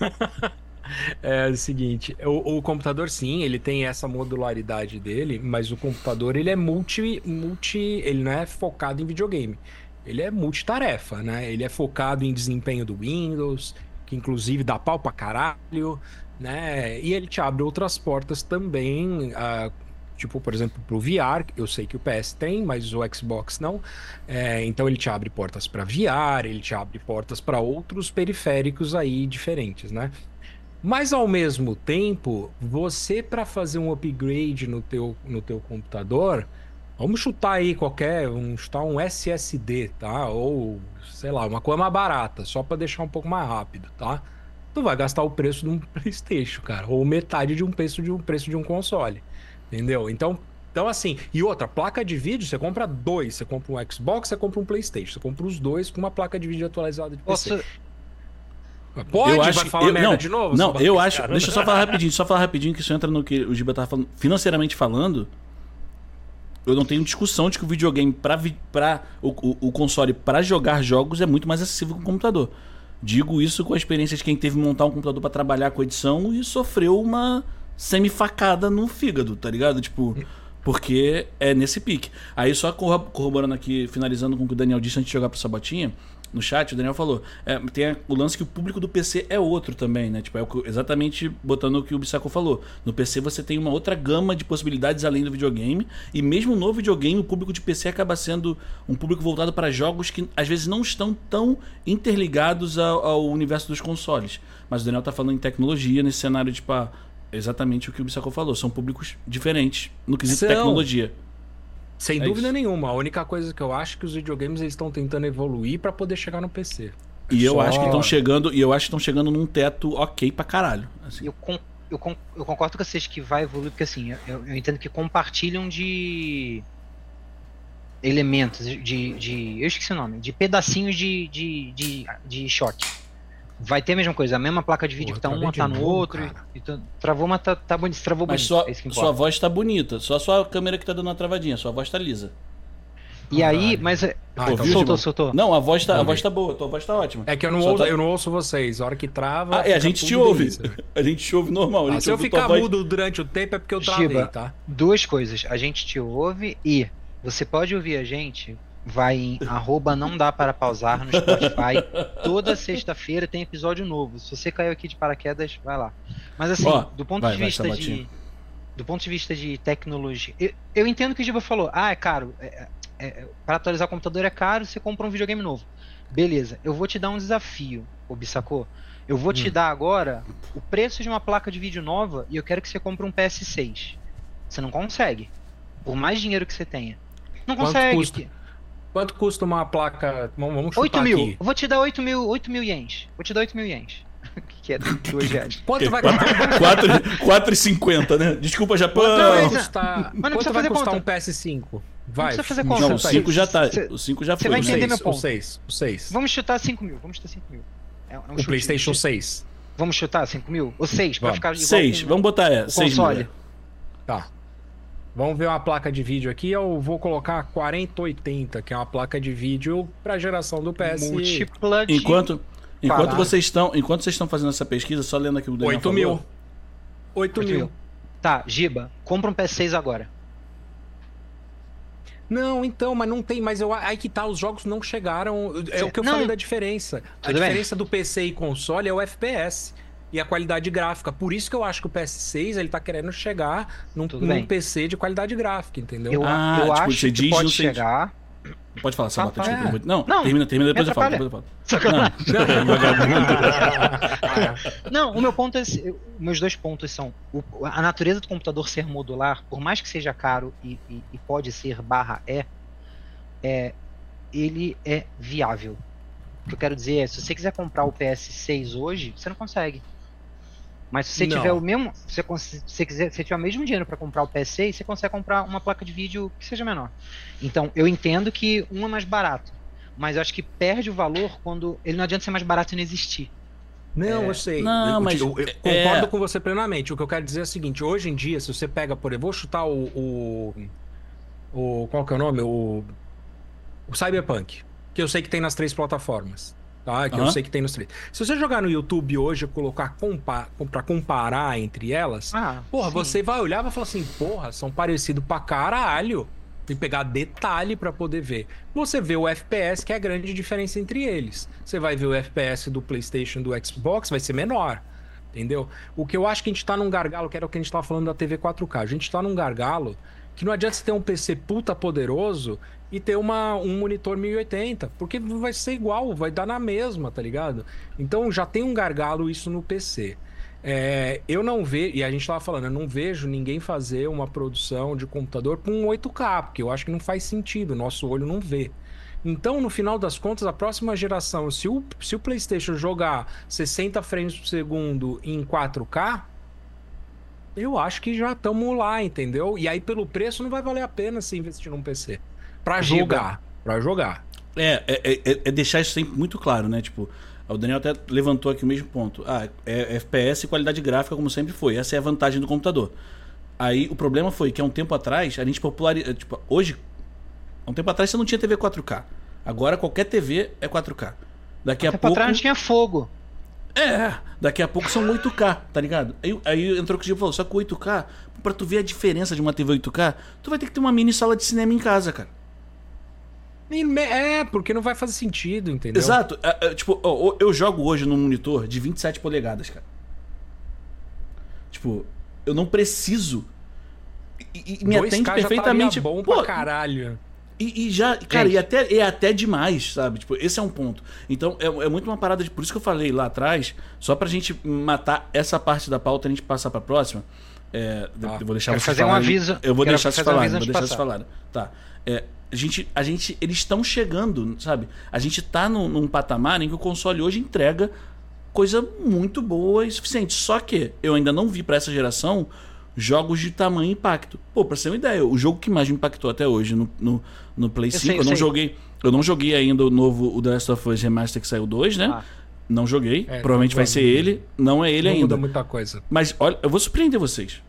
[laughs] É o seguinte, o, o, computador sim, ele tem essa modularidade dele, mas o computador ele é multi, multi, ele não é focado em videogame. Ele é multitarefa, né? Ele é focado em desempenho do Windows, que inclusive dá pau pra caralho, né? E ele te abre outras portas também, uh, tipo, por exemplo, pro VR, eu sei que o PS tem, mas o Xbox não. É, então ele te abre portas para VR, ele te abre portas para outros periféricos aí diferentes, né? Mas ao mesmo tempo, você para fazer um upgrade no teu, no teu computador, vamos chutar aí qualquer, vamos chutar um SSD, tá? Ou sei lá, uma coisa mais barata, só para deixar um pouco mais rápido, tá? Tu vai gastar o preço de um [laughs] PlayStation, cara, ou metade de um preço de um preço de um console. Entendeu? Então, então, assim, e outra, placa de vídeo, você compra dois. Você compra um Xbox, você compra um PlayStation. Você compra os dois com uma placa de vídeo atualizada de PC. Posso, Pode, eu acho vai falar eu, merda não, de novo? Não, eu acho. Cara. Deixa eu só falar rapidinho, só falar rapidinho que isso entra no que o Giba tava falando. Financeiramente falando, eu não tenho discussão de que o videogame para para o, o, o, console para jogar jogos é muito mais acessível que o computador. Digo isso com a experiência de quem teve que montar um computador para trabalhar com edição e sofreu uma semi-facada no fígado, tá ligado? Tipo, porque é nesse pique. Aí só corroborando aqui, finalizando com o que o Daniel disse antes de jogar pro Sabotinha, no chat, o Daniel falou. É, tem o lance que o público do PC é outro também, né? Tipo, é exatamente botando o que o Bissaco falou. No PC você tem uma outra gama de possibilidades além do videogame. E mesmo no videogame, o público de PC acaba sendo um público voltado para jogos que às vezes não estão tão interligados ao, ao universo dos consoles. Mas o Daniel tá falando em tecnologia nesse cenário, tipo, ah, exatamente o que o Bissaco falou. São públicos diferentes no quesito São. tecnologia. Sem é dúvida isso. nenhuma. A única coisa que eu acho é que os videogames eles estão tentando evoluir para poder chegar no PC. E eu acho que estão chegando, e eu acho que estão chegando num teto ok pra caralho. Assim. Eu, con eu, con eu, concordo com vocês que vai evoluir, porque assim, eu, eu entendo que compartilham de elementos, de, de. Eu esqueci o nome, de pedacinhos de, de, de, de shot vai ter a mesma coisa, a mesma placa de vídeo Porra, que tá um, tá no novo, outro. E, e, travou, mas tá, tá bonito, travou mas bonito. Sua, é sua voz tá bonita, só a sua câmera que tá dando uma travadinha, sua voz tá lisa. E aí, mas. É- ah, então, soltou, soltou. Não, a voz tá, a voz tá boa, a tua voz tá ótima. É que eu não, ouço, tá... eu não ouço vocês. A hora que trava. Ah, é, a gente te ouve. [laughs] A gente te ouve normal. Ah, se eu ficar mudo voz... durante o tempo é porque eu travei, Giba, tá? Duas coisas. A gente te ouve e você pode ouvir a gente vai em arroba não dá para pausar no Spotify. Toda sexta-feira tem episódio novo. Se você caiu aqui de paraquedas, vai lá. Mas assim, Ó, do ponto vai, de vai, vista de. Do ponto de vista de tecnologia. Eu, eu entendo que o Giba falou, ah, é caro. É, é, para atualizar o computador é caro, você compra um videogame novo. Beleza, eu vou te dar um desafio, Obissacô. Eu vou te Hum. dar agora o preço de uma placa de vídeo nova e eu quero que você compre um PS6. Você não consegue. Por mais dinheiro que você tenha. Não Quanto consegue. custa? Quanto custa uma placa? Vamos, chutar 8 mil. aqui. Eu vou te dar 8 mil, 8 mil ienes. Vou te dar 8 mil ienes. [laughs] que é 2 reais. Quanto vai, 4,50, né? Desculpa, Japão. Não, quanto vai custar, mas não quanto vai fazer custar conta. um PS5? Vai. precisa fazer conta. Não, o aí. 5 já tá. Cê- O 5 já foi. vai O entender meu 6, o ponto. 6, o 6. Vamos chutar 5 mil. Vamos chutar 5 mil. É, é um O chute. PlayStation 6. Vamos chutar 5 mil? Ou 6, pra Vamos. ficar igual 6, com- vamos botar é. o 6 mil. console. é. Tá. Vamos ver uma placa de vídeo aqui. Eu vou colocar 4080, que é uma placa de vídeo para geração do PS. Múltipla de... Enquanto, enquanto Parado. vocês estão, enquanto vocês estão fazendo essa pesquisa, só lendo aqui o Daniel 8 falou. mil. 8 8 mil. mil. Tá, Giba, compra um PS6 agora. Não, então, mas não tem. Mas eu, aí que tá, os jogos não chegaram. É o que eu Não. falei da diferença. A Tudo bem. diferença do PC e console é o FPS. E a qualidade gráfica. Por isso que eu acho que o PS6 ele tá querendo chegar num, num. PC de qualidade gráfica, entendeu? Eu, Ah, eu tipo, acho você que diz pode chegar... Pode falar, Sabata, Ah, desculpa. é. eu vou- Não, Não, termina, termina, depois eu falo. Depois eu falo. Sacanagem. Não. Não, [laughs] o meu ponto é. esse- Meus dois pontos são o- a natureza do computador ser modular, por mais que seja caro e, e- e pode ser barra é, é, ele é viável. O que eu quero dizer é, se você quiser comprar o PS6 hoje, você não consegue. Mas se você Não. tiver o mesmo, se você, se quiser, se você tiver o mesmo dinheiro para comprar o PS6, você consegue comprar uma placa de vídeo que seja menor. Então, eu entendo que um é mais barato, mas eu acho que perde o valor quando ele não adianta ser mais barato e não existir. Não, É. eu sei. Não, eu, mas eu- eu é- concordo com você plenamente. O que eu quero dizer é o seguinte: hoje em dia, se você pega, por exemplo, vou chutar o. o, o- qual que é o nome? O, o Cyberpunk. Que eu sei que tem nas três plataformas. Tá? Que eu Aham. sei que tem nos três. Se você jogar no YouTube hoje e colocar compa pra comparar entre elas, Ah, porra, sim. você vai olhar e vai falar assim: porra, são parecidos pra caralho. Tem que pegar detalhe pra poder ver. Você vê o FPS, que é a grande diferença entre eles. Você vai ver o FPS do PlayStation, do Xbox, vai ser menor. Entendeu? O que eu acho que a gente tá num gargalo, que era o que a gente tava falando da TV 4K. A gente tá num gargalo que não adianta você ter um PC puta poderoso e ter uma, um monitor 1080, porque vai ser igual, vai dar na mesma, tá ligado? Então já tem um gargalo isso no PC. É, eu não vejo, e a gente tava falando, eu não vejo ninguém fazer uma produção de computador com um 8K, porque eu acho que não faz sentido, nosso olho não vê. Então, no final das contas, a próxima geração, se o, se o PlayStation jogar 60 frames por segundo em 4K, eu acho que já estamos lá, entendeu? E aí, pelo preço, não vai valer a pena se investir num PC. Pra Giga. jogar. Pra jogar. É, é, é- é deixar isso sempre muito claro, né? Tipo, o Daniel até levantou aqui o mesmo ponto. Ah, é FPS e qualidade gráfica, como sempre foi. Essa é a vantagem do computador. Aí o problema foi que há um tempo atrás a gente popularizou. Tipo, hoje, há um tempo atrás você não tinha TV 4K. Agora qualquer TV é 4K. Daqui a Até pra pouco. trás não tinha fogo. É, daqui a pouco são 8K, tá ligado? Aí, aí entrou o que o falou, só que o 8K, pra tu ver a diferença de uma TV 8K, tu vai ter que ter uma mini sala de cinema em casa, cara. É, porque não vai fazer sentido, entendeu? Exato. É, é, tipo, ó, eu jogo hoje num monitor de 27 polegadas, cara. Tipo, eu não preciso. E, e me 2K atende já perfeitamente. estaria bom Pô, pra caralho. e, e já, cara, Gente. e até, é até demais, sabe? Tipo, esse é um ponto. Então, é, é muito uma parada de. Por isso que eu falei lá atrás, só pra gente matar essa parte da pauta e a gente passar pra próxima. É, Tá. Eu vou deixar Quero vocês fazer um falarem. aviso- Eu vou quero deixar vocês fazer um falarem. aviso Vou deixar vocês falarem. Tá. É, a gente, a gente, eles estão chegando, sabe? A gente tá num, num patamar em que o console hoje entrega coisa muito boa e suficiente. Só que eu ainda não vi pra essa geração jogos de tamanho impacto. Pô, pra você ter uma ideia, o jogo que mais me impactou até hoje no, no, no Play Eu 5, sei, eu, eu não sei. joguei. Eu não joguei ainda o novo o The Last of Us Remaster que saiu 2, né? Ah. Não joguei. É, Provavelmente não vai ser ele. Não é ele não ainda. muda muita coisa. Mas olha, eu vou surpreender vocês.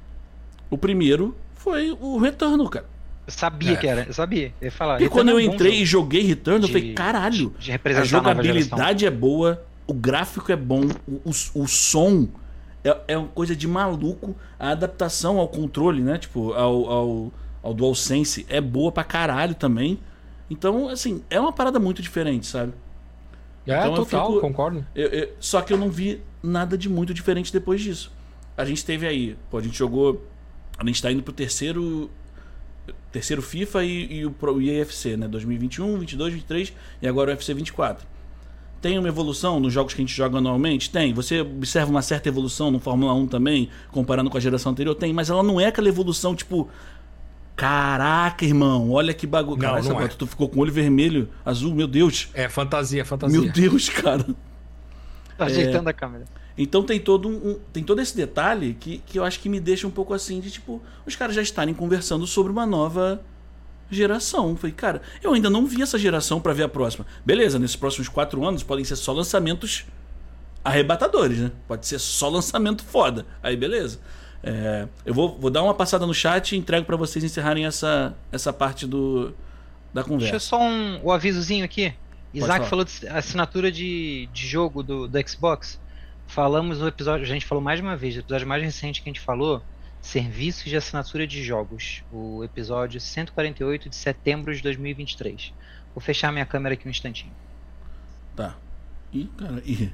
O primeiro foi o Returnal, cara. Eu sabia É. que era, eu sabia. Eu ia falar. E quando eu é um entrei e joguei Returnal, eu de- falei, caralho. de A jogabilidade é boa, o gráfico é bom, o, o, o som é, é uma coisa de maluco. A adaptação ao controle, né? Tipo, ao, ao, ao DualSense é boa pra caralho também. Então, assim, é uma parada muito diferente, sabe? É, Então eu total, fico- concordo. Eu- eu- só que eu não vi nada de muito diferente depois disso. A gente teve aí, pô, a gente jogou. A gente tá indo pro terceiro. Terceiro FIFA e, e o Pro EAFC, né? 2021, 22, 23 e agora o UFC 24. Tem uma evolução nos jogos que a gente joga anualmente? Tem. Você observa uma certa evolução no Fórmula 1 também, comparando com a geração anterior? Tem, mas ela não é aquela evolução tipo. Caraca, irmão, olha que bagulho. Não é. Tu ficou com o olho vermelho, azul, meu Deus. É fantasia, fantasia. Meu Deus, cara. Tá ajeitando a câmera. Então tem todo um, tem todo esse detalhe que, que eu acho que me deixa um pouco assim de tipo, os caras já estarem conversando sobre uma nova geração. Falei, cara, eu ainda não vi essa geração pra ver a próxima. Beleza, nesses próximos quatro anos podem ser só lançamentos arrebatadores, né? Pode ser só lançamento foda. Aí beleza. É, eu vou, vou dar uma passada no chat e entrego pra vocês encerrarem essa, essa parte do, da Deixa eu conversa. só um, o avisozinho aqui. Isaac falar. falou de assinatura de, de jogo do, do Xbox. Falamos no episódio, a gente falou mais de uma vez, no episódio mais recente que a gente falou, serviços de assinatura de jogos. O episódio 148 de setembro de 2023. Vou fechar minha câmera aqui um instantinho. Tá. Ih, cara, ih.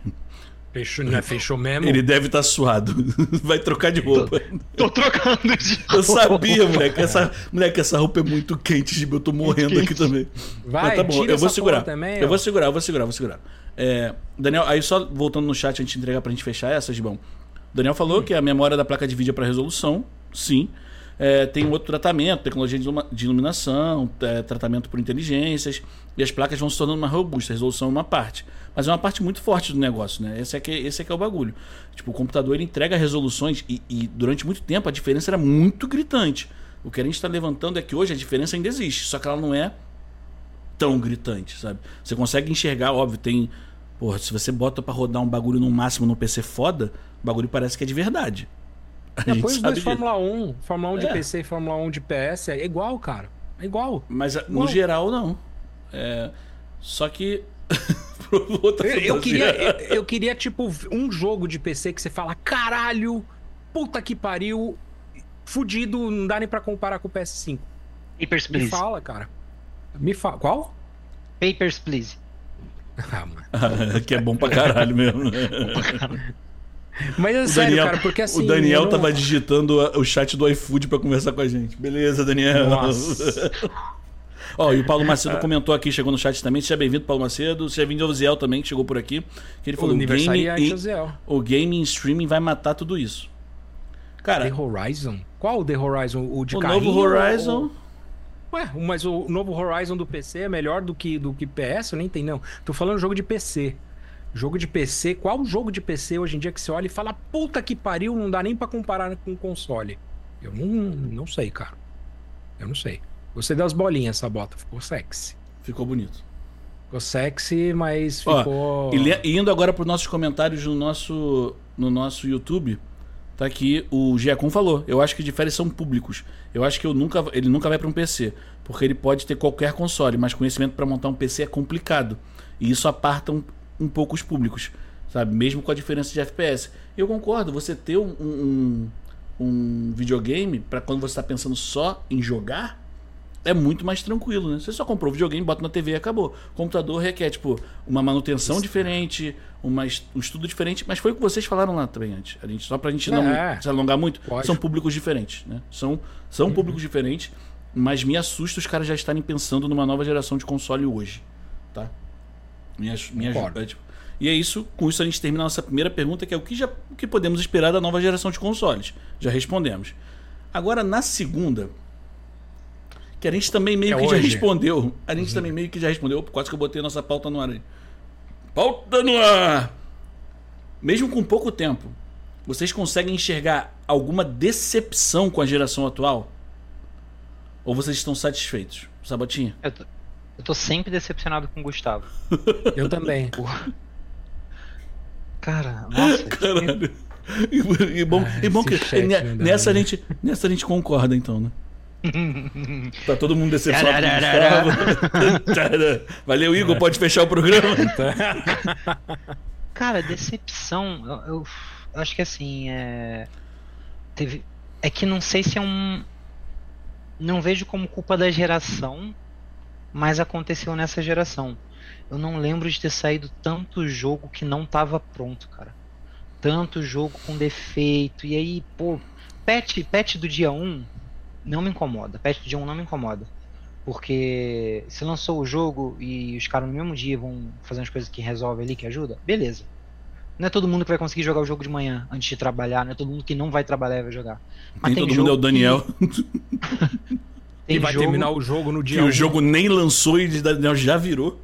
Fechou, né? Fechou mesmo. Ele deve estar suado. [laughs] Vai trocar de roupa. Tô trocando de. [laughs] Eu sabia, moleque. Essa, moleque, essa roupa é muito quente, Gibi. Eu tô morrendo aqui também. Vai, Mas tá bom, tira eu vou segurar. Também, eu ó. vou segurar, eu vou segurar, eu vou segurar. É, Daniel, aí só voltando no chat antes de entregar pra gente fechar essa, Gibão. O Daniel falou que a memória da placa de vídeo é para resolução, sim. É, tem outro tratamento, tecnologia de iluminação, é, tratamento por inteligências, e as placas vão se tornando mais robustas, a resolução é uma parte. Mas é uma parte muito forte do negócio, né? Esse é que, esse é, que é o bagulho. Tipo, o computador ele entrega resoluções e, e durante muito tempo a diferença era muito gritante. O que a gente está levantando é que hoje a diferença ainda existe, só que ela não é tão gritante, sabe? Você consegue enxergar, óbvio, tem. Porra, se você bota pra rodar um bagulho no máximo no PC foda, o bagulho parece que é de verdade. A gente põe os dois. Fórmula 1. Fórmula 1 de É. PC e Fórmula 1 de PS é igual, cara. É igual. Mas no Igual. geral, não. É, Só que. [laughs] Outra Eu, eu queria, eu, eu queria, tipo, um jogo de PC que você fala, caralho, puta que pariu, fudido, não dá nem pra comparar com o PS5. Papers, Me please. fala, cara. Me fala. Qual? Papers, please. Ah, mano. [laughs] que é bom pra caralho mesmo. [laughs] né? Mas é O sério, Daniel, cara, porque assim. o Daniel não- tava digitando o chat do iFood pra conversar com a gente. Beleza, Daniel. Nossa. [laughs] Ó, e o Paulo Macedo comentou aqui, chegou no chat também. Seja bem-vindo, Paulo Macedo. Seja bem-vindo ao Ziel também, que chegou por aqui. Que ele O falou: o game, em, é o Zé. o game em streaming vai matar tudo isso. Cara, The Horizon? Qual o The Horizon? O de o carrinho novo Horizon. ou- Ué, mas o novo Horizon do PC é melhor do que do que PS? Eu nem entendi, não. Tô falando jogo de PC. Jogo de PC, qual jogo de PC hoje em dia que você olha e fala, puta que pariu, não dá nem pra comparar com console? Eu não, não sei, cara. Eu não sei. Gostei das bolinhas essa bota, ficou sexy. Ficou bonito. Ficou sexy, mas Ó, ficou. E, le- e indo agora para os nossos comentários no nosso, no nosso YouTube, tá aqui o Giacom falou. Eu acho que difere são públicos. Eu acho que eu nunca, ele nunca vai para um PC, porque ele pode ter qualquer console, mas conhecimento para montar um PC é complicado. E isso aparta um, um pouco os públicos, sabe? Mesmo com a diferença de FPS. Eu concordo, você ter um, um, um videogame para quando você está pensando só em jogar, é muito mais tranquilo, né? Você só comprou o videogame, bota na TV e acabou. O computador requer, tipo, uma manutenção diferente, uma, um estudo diferente, mas foi o que vocês falaram lá também antes. A gente, só pra gente não É. se alongar muito, Lógico. são públicos diferentes, né? São, são públicos diferentes, mas me assusta os caras já estarem pensando numa nova geração de console hoje, tá? Me, me ajuda. tipo. E é isso, com isso a gente termina a nossa primeira pergunta, que é o que, já, o que podemos esperar da nova geração de consoles. Já respondemos. Agora, na segunda, que a gente também meio É que já hoje. respondeu. A gente também meio que já respondeu. Opa, Quase que eu botei a nossa pauta no ar aí. Pauta no ar! Mesmo com pouco tempo, vocês conseguem enxergar alguma decepção com a geração atual? Ou vocês estão satisfeitos? Sabotinha? Eu tô, eu tô sempre decepcionado com o Gustavo. Eu também. Cara, nossa. [laughs] Caralho. E, e bom, Ah, e bom que nessa, a né? gente, nessa a gente concorda, então, né? Tá todo mundo decepcionado. [laughs] Valeu, Igor. Pode fechar o programa? [laughs] Cara, decepção, eu, eu acho que assim, é. Teve. É que não sei se é um. Não vejo como culpa da geração, mas aconteceu nessa geração. Eu não lembro de ter saído tanto jogo que não tava pronto, cara. Tanto jogo com defeito. E aí, pô, patch, patch do dia 1 não me incomoda. Patch 1 não me incomoda. Porque se lançou o jogo e os caras no mesmo dia vão fazer umas coisas que resolve ali, que ajuda, beleza. Não é todo mundo que vai conseguir jogar o jogo de manhã antes de trabalhar, não é todo mundo que não vai trabalhar e vai jogar. Mas tem todo mundo é o Daniel. [laughs] Que... e vai jogo... terminar o jogo no dia. Que o jogo nem lançou e o Daniel já virou.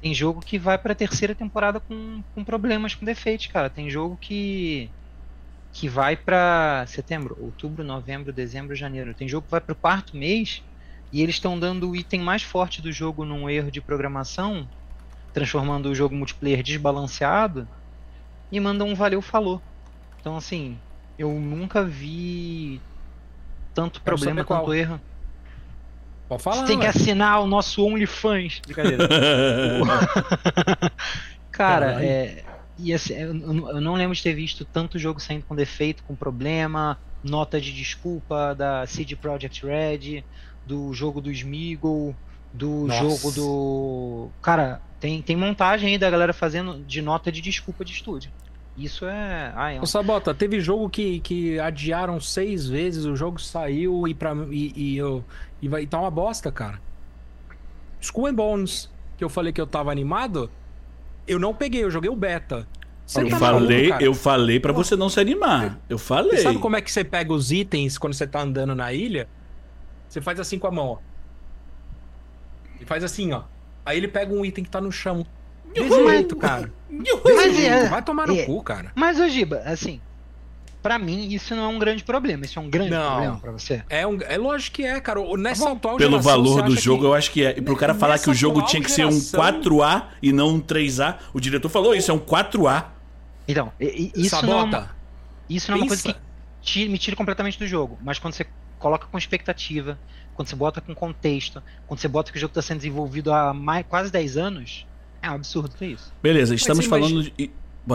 Tem jogo que vai pra terceira temporada com, com problemas, com defeitos, cara. Tem jogo que. Que vai pra setembro, outubro, novembro, dezembro, janeiro. Tem jogo que vai pro quarto mês e eles estão dando o item mais forte do jogo num erro de programação, transformando o jogo multiplayer desbalanceado, e mandam um valeu falou. Então assim, eu nunca vi tanto problema quanto erro. Pode falar. Você tem que assinar o nosso OnlyFans. [laughs] Brincadeira. [laughs] [laughs] Cara, é. E assim, eu, eu não lembro de ter visto tanto jogo saindo com defeito, com problema, nota de desculpa da CD Projekt Red do jogo do Smeagol, do Nossa. jogo do. Cara, tem, tem montagem aí da galera fazendo de nota de desculpa de estúdio. Isso é. Ah, é um... Ô, Sabota, teve jogo que, que adiaram seis vezes, o jogo saiu e, pra, e, e, eu, e vai tá uma bosta, cara. Skull and Bones, que eu falei que eu tava animado, eu não peguei, eu joguei o beta. eu, tá falei, maluco, eu falei para você não se animar. Eu falei. Sabe como é que você pega os itens quando você tá andando na ilha? Você faz assim com a mão, ó. E faz assim, ó. Aí ele pega um item que tá no chão. Desse jeito, cara. Mas é, Vai tomar no é, cu, cara. Mas, ô Giba, assim, Pra mim, isso não é um grande problema. Isso é um grande não, problema pra você. É, um, é lógico que é, cara. Nessa tá atual Pelo geração, valor do jogo, que... eu acho que é. E pro cara falar que o jogo tinha que geração... ser um 4A e não um 3A, o diretor falou isso, é um 4A. Então, isso Sabota. não, é isso não é uma coisa que tira, me tira completamente do jogo. Mas quando você coloca com expectativa, quando você bota com contexto, quando você bota que o jogo está sendo desenvolvido há mais, quase 10 anos, é um absurdo isso. Beleza, estamos falando imagina... de.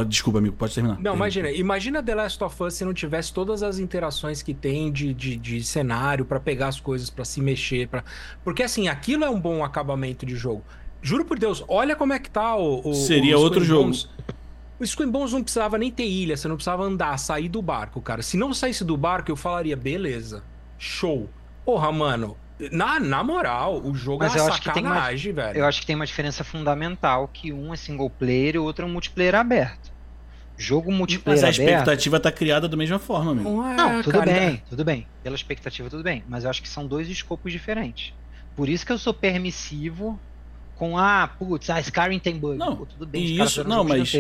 Desculpa, amigo, pode terminar. Não, imagina, imagina The Last of Us se não tivesse todas as interações que tem de, de, de cenário para pegar as coisas, para se mexer, para porque assim, aquilo é um bom acabamento de jogo. Juro por Deus, olha como é que tá o. o Seria outro jogo. O Squim Bones não precisava nem ter ilha, você não precisava andar, sair do barco, cara. Se não saísse do barco, eu falaria, beleza show. Porra, mano, na, na moral, o jogo Mas é uma sacanagem, uma, velho. Eu acho que tem uma diferença fundamental, que um é single player e o outro é um multiplayer aberto. Jogo multiplayer Mas a aberto, expectativa tá criada da mesma forma, amigo. Não, é, não tudo cara, bem, tudo bem. Pela expectativa, tudo bem. Mas eu acho que são dois escopos diferentes. Por isso que eu sou permissivo com, ah, putz, a Skyrim tem bug. Não, Pô, tudo bem, isso, não, mas...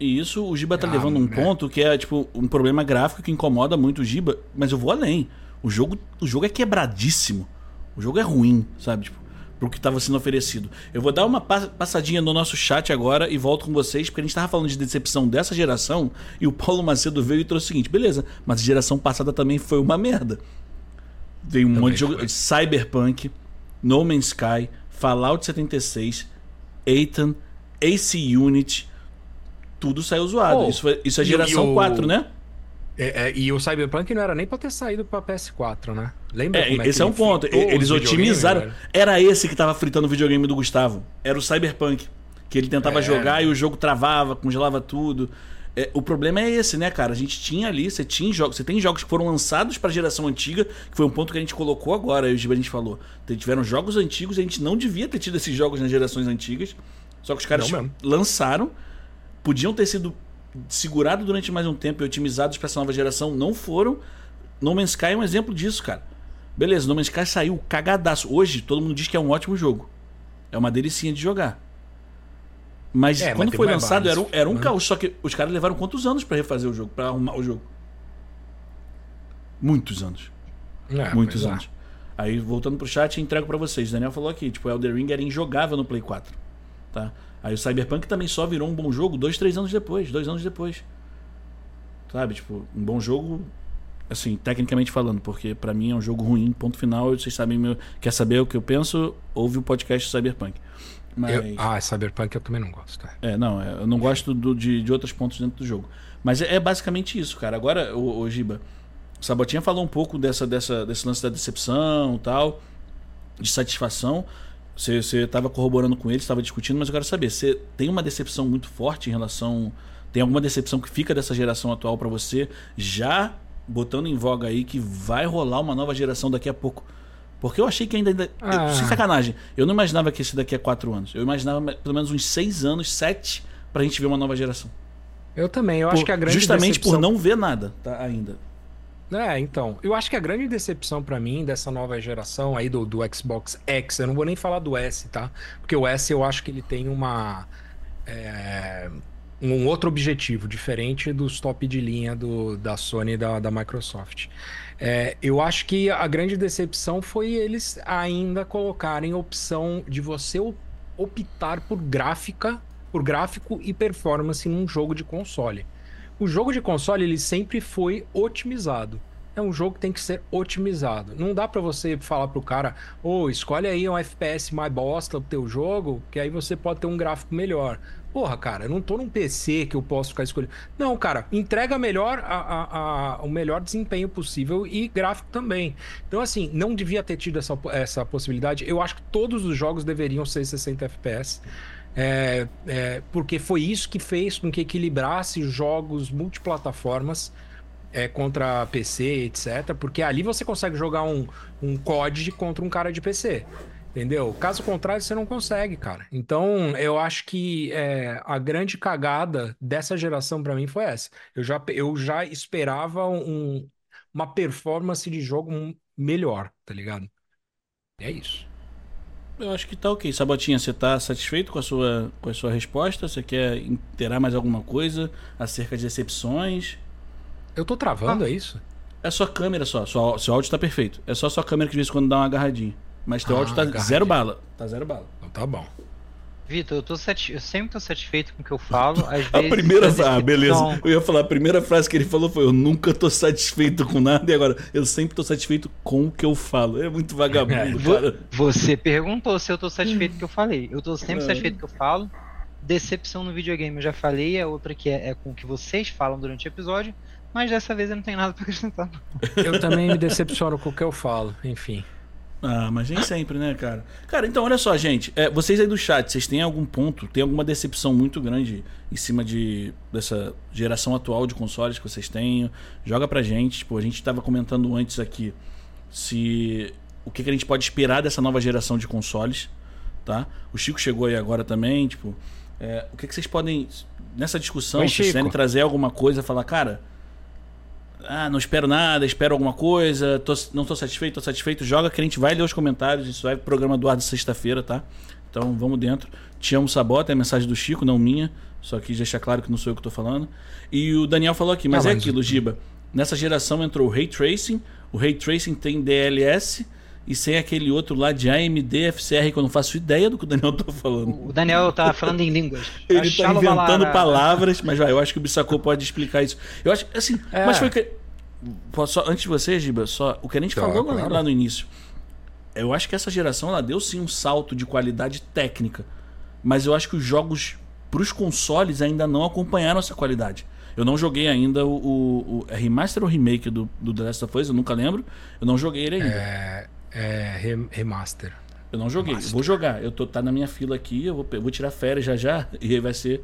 E isso o Giba tá ah, levando um né? ponto que é, tipo, um problema gráfico que incomoda muito o Giba, mas eu vou além. O jogo, o jogo é quebradíssimo. O jogo é ruim, sabe? Tipo, pro que estava sendo oferecido. Eu vou dar uma passadinha no nosso chat agora e volto com vocês, porque a gente estava falando de decepção dessa geração e o Paulo Macedo veio e trouxe o seguinte: beleza, mas a geração passada também foi uma merda. Veio um também monte de jogo. Cyberpunk, No Man's Sky, Fallout 76, Ethan, AC Unit. Tudo saiu zoado. Oh, isso, foi, isso é geração 4, né? É, é, e o Cyberpunk não era nem pra ter saído pra PS4, né? Lembra? É, é esse é um ponto. Eles otimizaram. Era esse que tava fritando o videogame do Gustavo. Era o Cyberpunk. Que ele tentava é. jogar e o jogo travava, congelava tudo. É, o problema é esse, né, cara? A gente tinha ali, você tinha jogos, você tem jogos que foram lançados para geração antiga, que foi um ponto que a gente colocou agora, e o a gente falou. Tiveram jogos antigos, a gente não devia ter tido esses jogos nas gerações antigas. Só que os caras lançaram, podiam ter sido segurado durante mais um tempo e otimizados para essa nova geração não foram. No Man's Sky é um exemplo disso, cara. Beleza, No Man's Sky saiu cagadaço. Hoje todo mundo diz que é um ótimo jogo. É uma delicinha de jogar. Mas é, quando mas foi lançado era um, era um né? caos. Só que os caras levaram quantos anos para refazer o jogo, para arrumar o jogo? Muitos anos. É, Muitos é. anos. Aí voltando pro chat, entrego para vocês. O Daniel falou aqui, tipo, o Elder Ring era injogável no Play 4, tá? Aí o Cyberpunk também só virou um bom jogo dois, três anos depois. Dois anos depois. Sabe? Tipo, um bom jogo, assim, tecnicamente falando, porque para mim é um jogo ruim, ponto final. Vocês sabem, meu, quer saber o que eu penso? Ouve o podcast Cyberpunk. Mas... Eu, ah, Cyberpunk eu também não gosto. É, é não, é, eu não gosto do, de, de outros pontos dentro do jogo. Mas é, é basicamente isso, cara. Agora, o, o Giba, o Sabotinha falou um pouco dessa, dessa, desse lance da decepção tal, de satisfação. Você estava corroborando com eles, estava discutindo, mas eu quero saber, você tem uma decepção muito forte em relação. Tem alguma decepção que fica dessa geração atual para você, já botando em voga aí que vai rolar uma nova geração daqui a pouco? Porque eu achei que ainda. ainda ah. eu, sem sacanagem. Eu não imaginava que esse daqui a quatro anos. Eu imaginava pelo menos uns seis anos, sete, pra gente ver uma nova geração. Eu também. Eu por, acho que a grande Justamente decepção... por não ver nada tá, ainda. É, então. Eu acho que a grande decepção para mim dessa nova geração aí do, do Xbox X, eu não vou nem falar do S, tá? Porque o S eu acho que ele tem uma. É, um outro objetivo, diferente dos top de linha do, da Sony e da, da Microsoft. É, eu acho que a grande decepção foi eles ainda colocarem opção de você optar por gráfica, por gráfico e performance num jogo de console. O jogo de console ele sempre foi otimizado. É um jogo que tem que ser otimizado. Não dá para você falar pro cara, ô, oh, escolhe aí um FPS mais bosta pro teu jogo, que aí você pode ter um gráfico melhor. Porra, cara, eu não tô num PC que eu posso ficar escolhendo. Não, cara, entrega melhor a, a, a, o melhor desempenho possível e gráfico também. Então, assim, não devia ter tido essa, essa possibilidade. Eu acho que todos os jogos deveriam ser 60 FPS. É, é, porque foi isso que fez com que equilibrasse jogos multiplataformas é, contra PC, etc. Porque ali você consegue jogar um, um COD contra um cara de PC. Entendeu? Caso contrário, você não consegue, cara. Então, eu acho que é, a grande cagada dessa geração para mim foi essa. Eu já, eu já esperava um, uma performance de jogo melhor, tá ligado? É isso. Eu acho que tá ok. Sabotinha, você tá satisfeito com a sua, com a sua resposta? Você quer interar mais alguma coisa acerca de decepções? Eu tô travando, ah. é isso? É sua câmera só. Sua, seu áudio tá perfeito. É só sua câmera que de vez em quando dá uma agarradinha. Mas teu ah, áudio tá zero bala. Tá zero bala. Então tá bom. Vitor, eu, tô sati... eu sempre tô satisfeito com o que eu [laughs] falo. Às a vezes, primeira frase. Ah, beleza. Eu ia falar, a primeira frase que ele falou foi: Eu nunca tô satisfeito com nada. E agora, eu sempre tô satisfeito com o que eu falo. É muito vagabundo, [laughs] é. cara. Você perguntou se eu tô satisfeito com o que eu falei. Eu tô sempre é. satisfeito com o que eu falo. Decepção no videogame, eu já falei. A outra que é, é com o que vocês falam durante o episódio. Mas dessa vez eu não tenho nada pra acrescentar. Eu também me decepciono com o que eu falo, enfim. Ah, mas nem sempre, né, cara? Cara, então olha só, gente. É, vocês aí do chat, vocês têm algum ponto, tem alguma decepção muito grande em cima de dessa geração atual de consoles que vocês têm? Joga pra gente. Tipo, a gente tava comentando antes aqui se o que, que a gente pode esperar dessa nova geração de consoles, tá? O Chico chegou aí agora também, tipo, é, o que, que vocês podem nessa discussão, Oi, vocês querem trazer alguma coisa, falar, cara, ah, não espero nada, espero alguma coisa, tô, não tô satisfeito, tô satisfeito, joga que a gente vai ler os comentários, isso vai pro programa do ar de sexta-feira, tá? Então vamos dentro. Te amo, Sabota, é a mensagem do Chico, não minha, só que deixar claro que não sou eu que tô falando. E o Daniel falou aqui, mas ah, é mas... aquilo, Giba. Nessa geração entrou o Ray Tracing, o Ray Tracing tem DLS e sem aquele outro lá de AMD FCR que eu não faço ideia do que o Daniel tá falando. O Daniel tá falando em línguas. [laughs] Ele tá inventando palavras, mas vai, eu acho que o Bissacô pode explicar isso. Eu acho, assim, é. mas foi que só antes de você, Giba, só o que a gente tá, falou claro. lá no início. Eu acho que essa geração ela deu sim um salto de qualidade técnica, mas eu acho que os jogos para os consoles ainda não acompanharam essa qualidade. Eu não joguei ainda o, o, o é remaster ou remake do, do The Last of Us, eu nunca lembro. Eu não joguei ele ainda. É, é remaster. Eu não joguei. Remaster. vou jogar. Eu tô tá na minha fila aqui, eu vou, eu vou tirar férias já já [laughs] e aí vai ser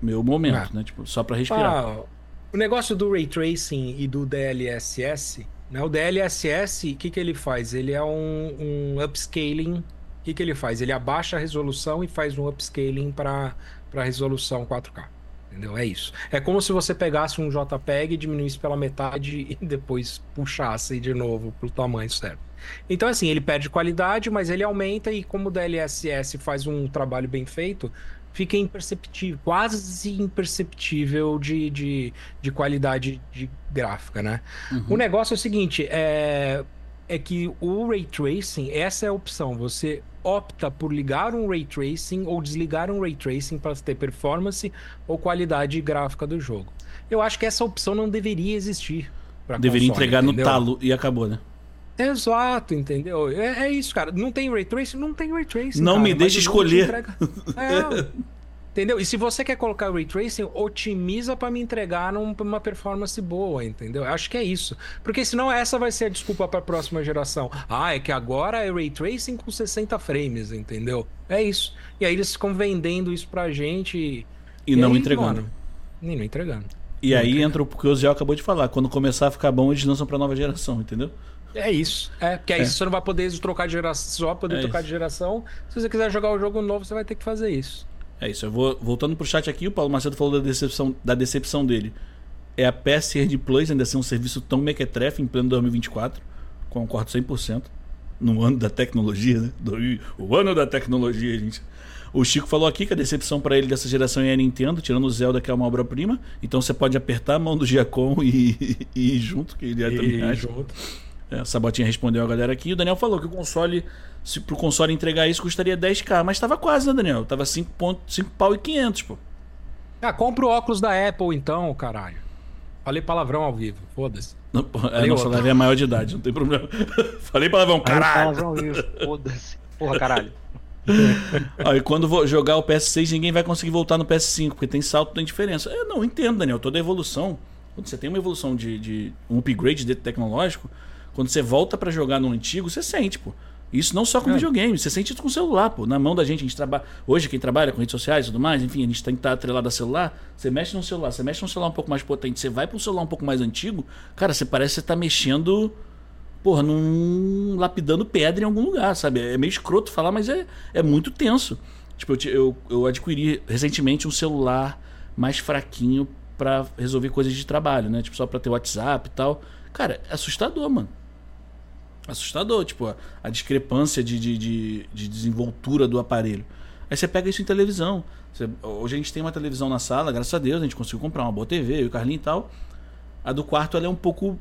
meu momento, é. né? Tipo, só para respirar. Ah, o negócio do Ray Tracing e do DLSS, né? O DLSS, o que, que ele faz? Ele é um, um upscaling. O que, que ele faz? Ele abaixa a resolução e faz um upscaling para resolução 4K. Entendeu? É isso. É como se você pegasse um JPEG, diminuísse pela metade [laughs] e depois puxasse de novo para o tamanho certo. Então, assim, ele perde qualidade, mas ele aumenta e como o DLSS faz um trabalho bem feito, fica imperceptível, quase imperceptível de, de, de qualidade de gráfica, né? Uhum. O negócio é o seguinte, é, é que o Ray Tracing, essa é a opção, você opta por ligar um Ray Tracing ou desligar um Ray Tracing para ter performance ou qualidade gráfica do jogo. Eu acho que essa opção não deveria existir. Deveria console, entregar entendeu? no talo e acabou, né? Exato, entendeu? É, é, isso, cara. Não tem ray tracing? Não tem ray tracing. Não cara, me deixe escolher. É, Entendeu? E se você quer colocar Ray Tracing, otimiza para me entregar numa performance boa, entendeu? Acho que é isso. Porque senão essa vai ser a desculpa para a próxima geração. Ah, é que agora é Ray Tracing com 60 frames, entendeu? É isso. E aí eles ficam vendendo isso pra gente. E, e não aí, entregando. Mano, e não entregando. E não aí entregando. entra o que o Zé acabou de falar. Quando começar a ficar bom, eles lançam pra nova geração, entendeu? É isso. É, porque aí é. você não vai poder trocar de geração, só poder é trocar isso. de geração. Se você quiser jogar o jogo novo, você vai ter que fazer isso. É isso. Eu vou voltando pro chat aqui, o Paulo Macedo falou da decepção, da decepção dele. É a PSR Plus ainda ser um serviço tão mequetrefe em pleno 2024. Concordo 100%. No ano da tecnologia, né? O ano da tecnologia, gente. O Chico falou aqui que a decepção para ele dessa geração é a Nintendo, tirando o Zelda, que é uma obra-prima. Então você pode apertar a mão do Giacom e, [laughs] e ir junto, que ele é também junto. É, Sabotinha respondeu a galera aqui. O Daniel falou que o console, se pro console entregar isso, custaria 10k. Mas tava quase, né, Daniel? Tava 5, 5 pau e 500, pô. Ah, compra o óculos da Apple então, caralho. Falei palavrão ao vivo, foda-se. Não, é, nossa live é maior de idade, não tem problema. [laughs] Falei palavrão, caralho. Palavrão ao vivo, foda-se. Porra, caralho. [laughs] Aí quando vou jogar o PS6, ninguém vai conseguir voltar no PS5, porque tem salto, tem diferença. Eu não entendo, Daniel. Toda evolução, quando você tem uma evolução de, de um upgrade de tecnológico, quando você volta para jogar no antigo, você sente, pô. Isso não só com é. videogame, você sente isso com o celular, pô. Na mão da gente, a gente trabalha. Hoje, quem trabalha com redes sociais e tudo mais, enfim, a gente tem que estar atrelado a celular. Você mexe no celular, você mexe num celular um pouco mais potente, você vai para um celular um pouco mais antigo, cara, você parece que você tá mexendo. Porra, num. lapidando pedra em algum lugar, sabe? É meio escroto falar, mas é, é muito tenso. Tipo, eu, eu, eu adquiri recentemente um celular mais fraquinho para resolver coisas de trabalho, né? Tipo, só pra ter WhatsApp e tal. Cara, é assustador, mano assustador, tipo, a, a discrepância de, de, de, de, desenvoltura do aparelho. Aí você pega isso em televisão. Você, hoje a gente tem uma televisão na sala, graças a Deus, a gente conseguiu comprar uma boa TV, o Carlinho e tal. A do quarto ela é um pouco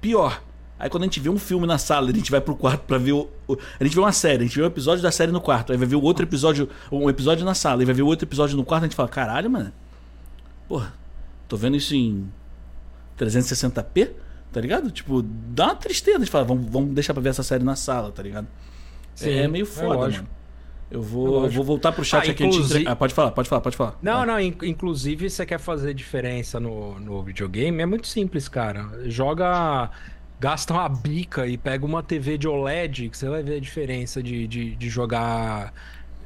pior. Aí quando a gente vê um filme na sala, a gente vai pro quarto para ver o, o, A gente vê uma série, a gente vê um episódio da série no quarto, aí vai ver o outro episódio, um episódio na sala, aí vai ver o outro episódio no quarto, a gente fala, caralho, mano. Porra, tô vendo isso em 360p? Tá ligado? Tipo, dá uma tristeza de falar, vamos, vamos deixar pra ver essa série na sala, tá ligado? Sim, é, meio é foda, é mano. Eu vou, é vou voltar pro chat ah, aqui. Inclusive... Ah, pode falar, pode falar, pode falar. Não, não, inclusive você quer fazer diferença no, no videogame, é muito simples, cara. Joga. Gasta uma bica e pega uma TV de OLED, que você vai ver a diferença de, de, de jogar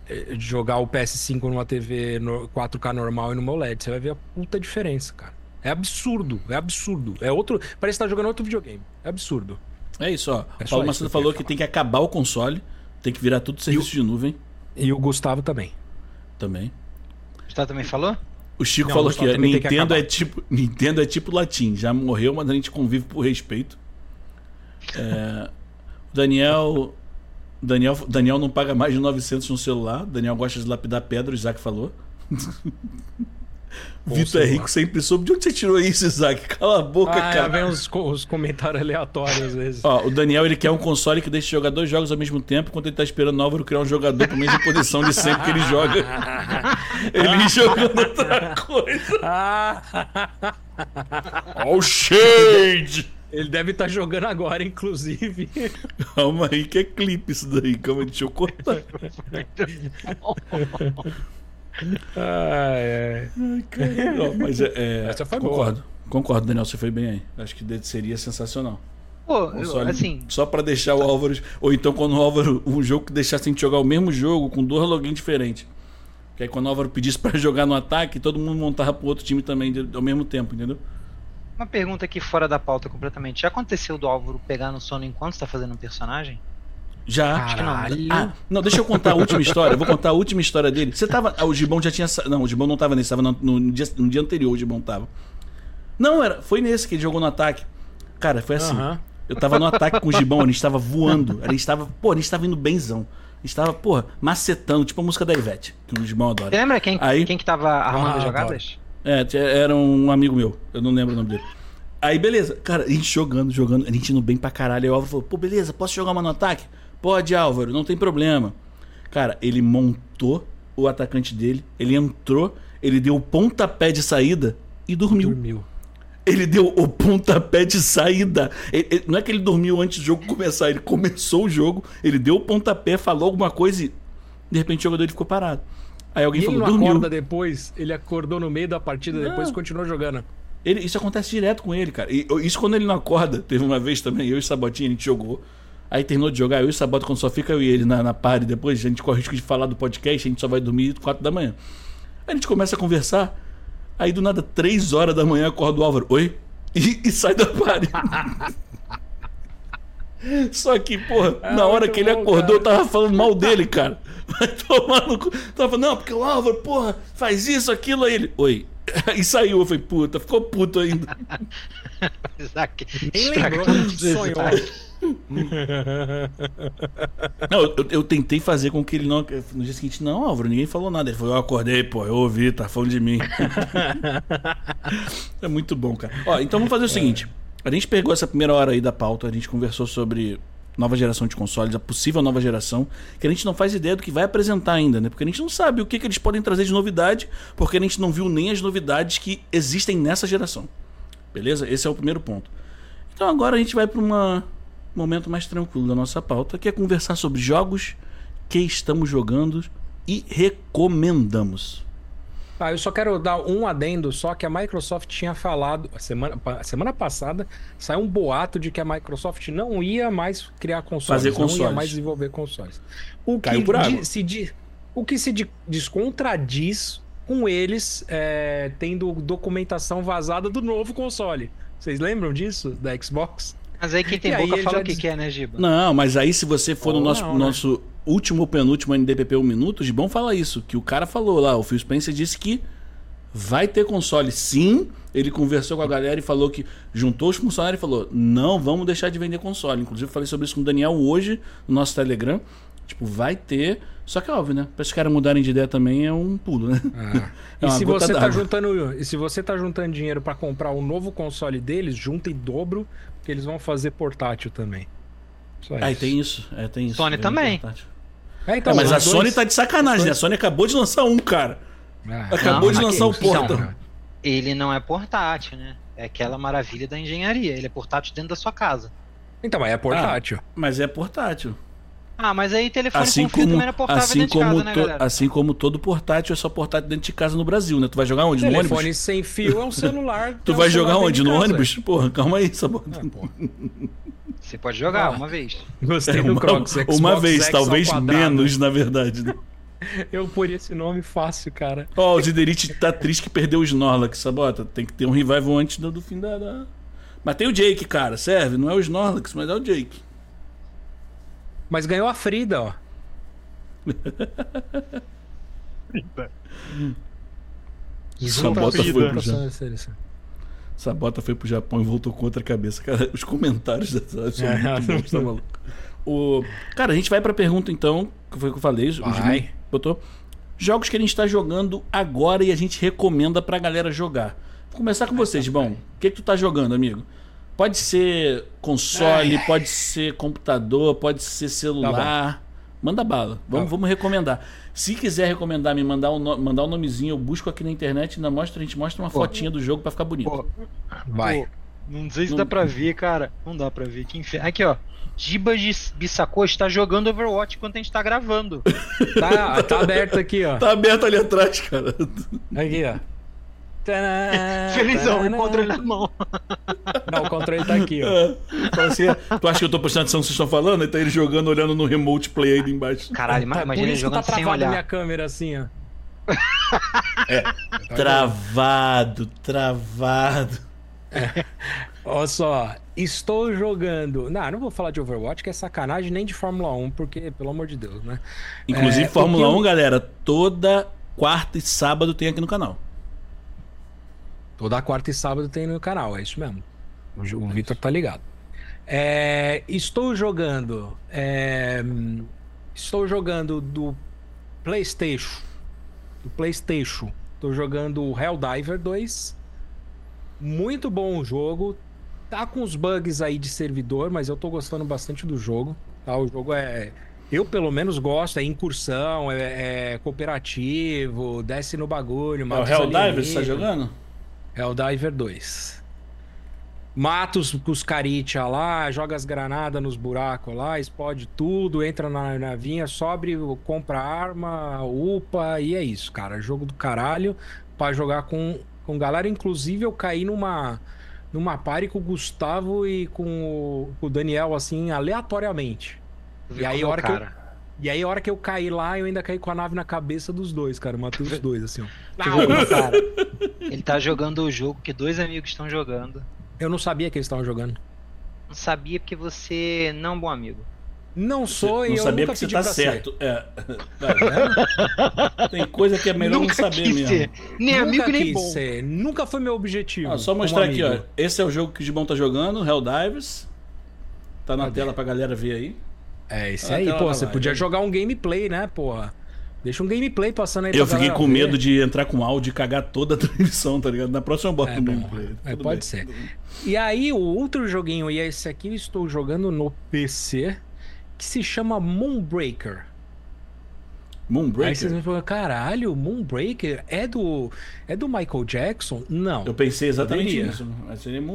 eh, de jogar o PS5 numa TV 4K normal e numa OLED. Você vai ver a puta diferença, cara. É absurdo, é absurdo. É outro. Parece que tá jogando outro videogame. É absurdo. É isso, ó. É Paulo Macedo falou que, que tem que acabar o console, tem que virar tudo serviço o... de nuvem. E o Gustavo também. Também. O Gustavo também falou? O Chico Não, falou o que Nintendo que é tipo Nintendo é tipo latim, já morreu, mas a gente convive por respeito. É, Daniel Daniel Daniel não paga mais de 900 no celular. Daniel gosta de lapidar pedra, o Isaac falou. [laughs] Vitor é rico sempre soube. De onde você tirou isso, Isaac? Cala a boca, ah, cara. vem os, os comentários aleatórios às vezes. Ó, o Daniel ele quer um console que deixe jogar dois jogos ao mesmo tempo, enquanto ele tá esperando o Álvaro criar um jogador pra mesma posição de sempre que ele joga. [laughs] ele jogando outra coisa. [laughs] Ó, o shade! Ele deve estar tá jogando agora, inclusive. Calma aí, que é clipe isso daí. Calma, deixa eu cortar. [laughs] ai, ai. Não, mas é, é, Essa foi concordo. Boa. Concordo, Daniel, você foi bem aí. Acho que seria sensacional. Pô, eu, assim. Só para deixar o Álvaro. Ou então quando o Álvaro. Um jogo que deixasse a gente jogar o mesmo jogo com dois logins diferentes. Que aí quando o Álvaro pedisse para [laughs] jogar no ataque, todo mundo montava pro outro time também ao mesmo tempo, entendeu? Uma pergunta aqui fora da pauta completamente. Já aconteceu do Álvaro pegar no sono enquanto está fazendo um personagem? Já. Que não. Ah, não, deixa eu contar a última história. Eu vou contar a última história dele. Você tava. Ah, o Gibão já tinha. Não, o Gibão não tava nesse, tava no, no, dia, no dia anterior o Gibão tava. Não, era. Foi nesse que ele jogou no ataque. Cara, foi assim. Eu tava no ataque com o Gibão, a gente tava voando. A gente tava. Pô, a gente tava indo benzão. A gente tava, pô, macetando, tipo a música da Ivete, que o Gibão adora. Você lembra quem, Aí, quem que tava arrumando ah, as jogadas? É, era um amigo meu. Eu não lembro o nome dele. Aí, beleza. Cara, a gente jogando, jogando. A gente indo bem pra caralho. Aí o Álvaro falou, pô, beleza, posso jogar uma no ataque? Pode, Álvaro, não tem problema. Cara, ele montou o atacante dele, ele entrou, ele deu o pontapé de saída e dormiu. Dormiu. Ele deu o pontapé de saída. Ele, ele, não é que ele dormiu antes do jogo começar, ele começou o jogo, ele deu o pontapé, falou alguma coisa e de repente o jogador ficou parado. Aí alguém e falou, ele não dormiu. acorda depois, ele acordou no meio da partida, não. depois continuou jogando. Ele, isso acontece direto com ele, cara. E, isso quando ele não acorda. Teve uma vez também, eu e o Sabotinho, a gente jogou. Aí terminou de jogar, eu e o Sabota, quando só fica eu e ele na, na party, depois a gente corre o risco de falar do podcast, a gente só vai dormir 4 da manhã. Aí a gente começa a conversar, aí do nada, 3 horas da manhã, acorda o Álvaro, oi? [laughs] E, e sai da party. [laughs] Só que, porra, é, na hora que ele bom, acordou, cara. eu tava falando mal dele, cara. [laughs] Vai tomar no cu. Tava falando, não, porque o Álvaro, porra, faz isso, aquilo. Aí ele, oi. E saiu, eu falei, puta, ficou puto ainda. Nem lembrou sonhou. [laughs] não, eu, eu, tentei fazer com que ele não. No dia seguinte, não, Álvaro, ninguém falou nada. Ele falou, eu acordei, pô, eu ouvi, tá falando de mim. [laughs] é muito bom, cara. Ó, então vamos fazer o seguinte. A gente pegou essa primeira hora aí da pauta, a gente conversou sobre nova geração de consoles, a possível nova geração, que a gente não faz ideia do que vai apresentar ainda, né? Porque a gente não sabe o que, que eles podem trazer de novidade, porque a gente não viu nem as novidades que existem nessa geração. Beleza? Esse é o primeiro ponto. Então agora a gente vai para um momento mais tranquilo da nossa pauta, que é conversar sobre jogos que estamos jogando e recomendamos. Ah, eu só quero dar um adendo, só que a Microsoft tinha falado, a semana, a semana passada, saiu um boato de que a Microsoft não ia mais criar consoles, Fazer consoles. não ia mais desenvolver consoles. O Caiu que, por se, o que se descontradis com eles é, tendo documentação vazada do novo console. Vocês lembram disso, da Xbox? Mas aí quem tem e boca fala o que diz... quer, né, Giba? Não, mas aí se você for oh, no nosso, não, né? nosso último ou penúltimo NDPP 1 minuto, de bom fala isso. Que o cara falou lá, o Phil Spencer disse que vai ter console sim. Ele conversou com a galera e falou que juntou os funcionários e falou: não vamos deixar de vender console. Inclusive, eu falei sobre isso com o Daniel hoje no nosso Telegram. Tipo, vai ter. Só que é óbvio, né? Para os caras mudarem de ideia também é um pulo, né? É. [laughs] é e, se você tá juntando, e se você tá juntando dinheiro para comprar o um novo console deles, junta em dobro, que eles vão fazer portátil também. Só Aí tem isso. É, tem isso. Sony também. É, então, é, mas a dois... Sony tá de sacanagem, né? A Sony acabou de lançar um, cara. Ah, acabou não, de lançar o Porta. Então, ele não é portátil, né? É aquela maravilha da engenharia. Ele é portátil dentro da sua casa. Então, mas é portátil. Ah, mas é portátil. Ah, mas aí telefone assim com como, também era portátil assim dentro como de casa, né, galera? Assim como todo portátil é só portátil dentro de casa no Brasil, né? Tu vai jogar onde? Telefone no ônibus? Telefone sem fio é um celular. [laughs] tu é um vai jogar onde? No ônibus? Porra, calma aí, Sabota. Ah, [laughs] Você pode jogar ah, uma vez. Gostei é, do Crocs. Xbox uma vez, X talvez menos, na verdade. Né? [laughs] Eu por esse nome fácil, cara. Ó, oh, o Ziderite tá triste que perdeu o Snorlax, Sabota. Tem que ter um revival antes do, do fim da, da... Mas tem o Jake, cara, serve. Não é o Snorlax, mas é o Jake. Mas ganhou a Frida, ó. Sabota foi pro Japão. Sabota foi pro Japão e voltou com outra cabeça. Cara, os comentários dessa são é, muito [laughs] bons, tá maluco? O... Cara, a gente vai pra pergunta então, que foi o que eu falei. Vai. botou. Jogos que a gente tá jogando agora e a gente recomenda pra galera jogar. Vou começar com vocês, bom. O que, que tu tá jogando, amigo? Pode ser console, ai, pode ser computador, pode ser celular. Tá Manda bala. Vamos, tá. vamos recomendar. Se quiser recomendar, me mandar um, mandar um nomezinho, eu busco aqui na internet e ainda mostra, a gente mostra uma Pô. fotinha do jogo para ficar bonito. Pô. Vai. Pô, não sei se não... dá pra ver, cara. Não dá pra ver. Que inferno. Aqui, ó. Giba de Bissacô está jogando Overwatch enquanto a gente tá gravando. [laughs] Tá, tá aberto aqui, ó. Tá aberto ali atrás, cara. Aqui, ó. Felizão, o controle na mão. Não, o controle tá aqui, ó. É. Então, assim, tu acha que eu tô prestando atenção no que vocês estão falando? Então ele jogando, olhando no remote play aí embaixo. Caralho, tá, imagina ele jogando tá sem olhar. minha câmera assim, ó. [laughs] É. Travado, travado. É. Olha só, estou jogando. Não, não vou falar de Overwatch, que é sacanagem, nem de Fórmula 1, porque, pelo amor de Deus, né? Inclusive, é, Fórmula eu... 1, galera, toda quarta e sábado tem aqui no canal. Toda quarta e sábado tem no canal, é isso mesmo. O, o Victor tá ligado. É, estou jogando. É, estou jogando do PlayStation. Do PlayStation. Estou jogando Helldiver 2. Muito bom o jogo. Tá com os bugs aí de servidor, mas eu tô gostando bastante do jogo. Tá? O jogo é. Eu, pelo menos, gosto. É incursão, é, é cooperativo, desce no bagulho. É o Helldiver, você tá jogando? É o Diver 2. mata os, caritia lá, joga as granadas nos buracos lá, explode tudo, entra na navinha, sobe, compra arma, upa, e é isso, cara. Jogo do caralho pra jogar com, com galera. Inclusive, eu caí numa, numa party com o Gustavo e com o, com o Daniel, assim, aleatoriamente. E aí, a hora que eu, e aí, a hora que eu caí lá, eu ainda caí com a nave na cabeça dos dois, cara. Eu matei os dois, assim, ó. Ah, cara, ele tá jogando o jogo que dois amigos estão jogando. Eu não sabia que eles estavam jogando. Não sabia porque você não é um bom amigo. Não sou você e não eu sabia nunca que você pedi tá pra certo. ser. É. É. Tem coisa que é melhor Nunca não saber mesmo. ser. Nem nunca amigo, nem bom. ser. Nunca foi meu objetivo. Ah, só mostrar aqui, ó. Esse é o jogo que o Gibão tá jogando, Helldivers. Tá na Cadê? tela pra galera ver aí. É, esse Ah, aí, tela pô. Você podia aí. jogar um gameplay, né, porra? Deixa um gameplay passando aí Eu pra fiquei com ver. medo de entrar com áudio e cagar toda a [laughs] transmissão, tá ligado? Na próxima eu boto É um gameplay. É, pode bem. ser. E aí, o outro joguinho, e esse aqui eu estou jogando no PC, que se chama Moonbreaker. Aí Moonbreaker? vocês me falam, caralho, Moonbreaker é do, é do Michael Jackson? Não. Eu pensei exatamente nisso.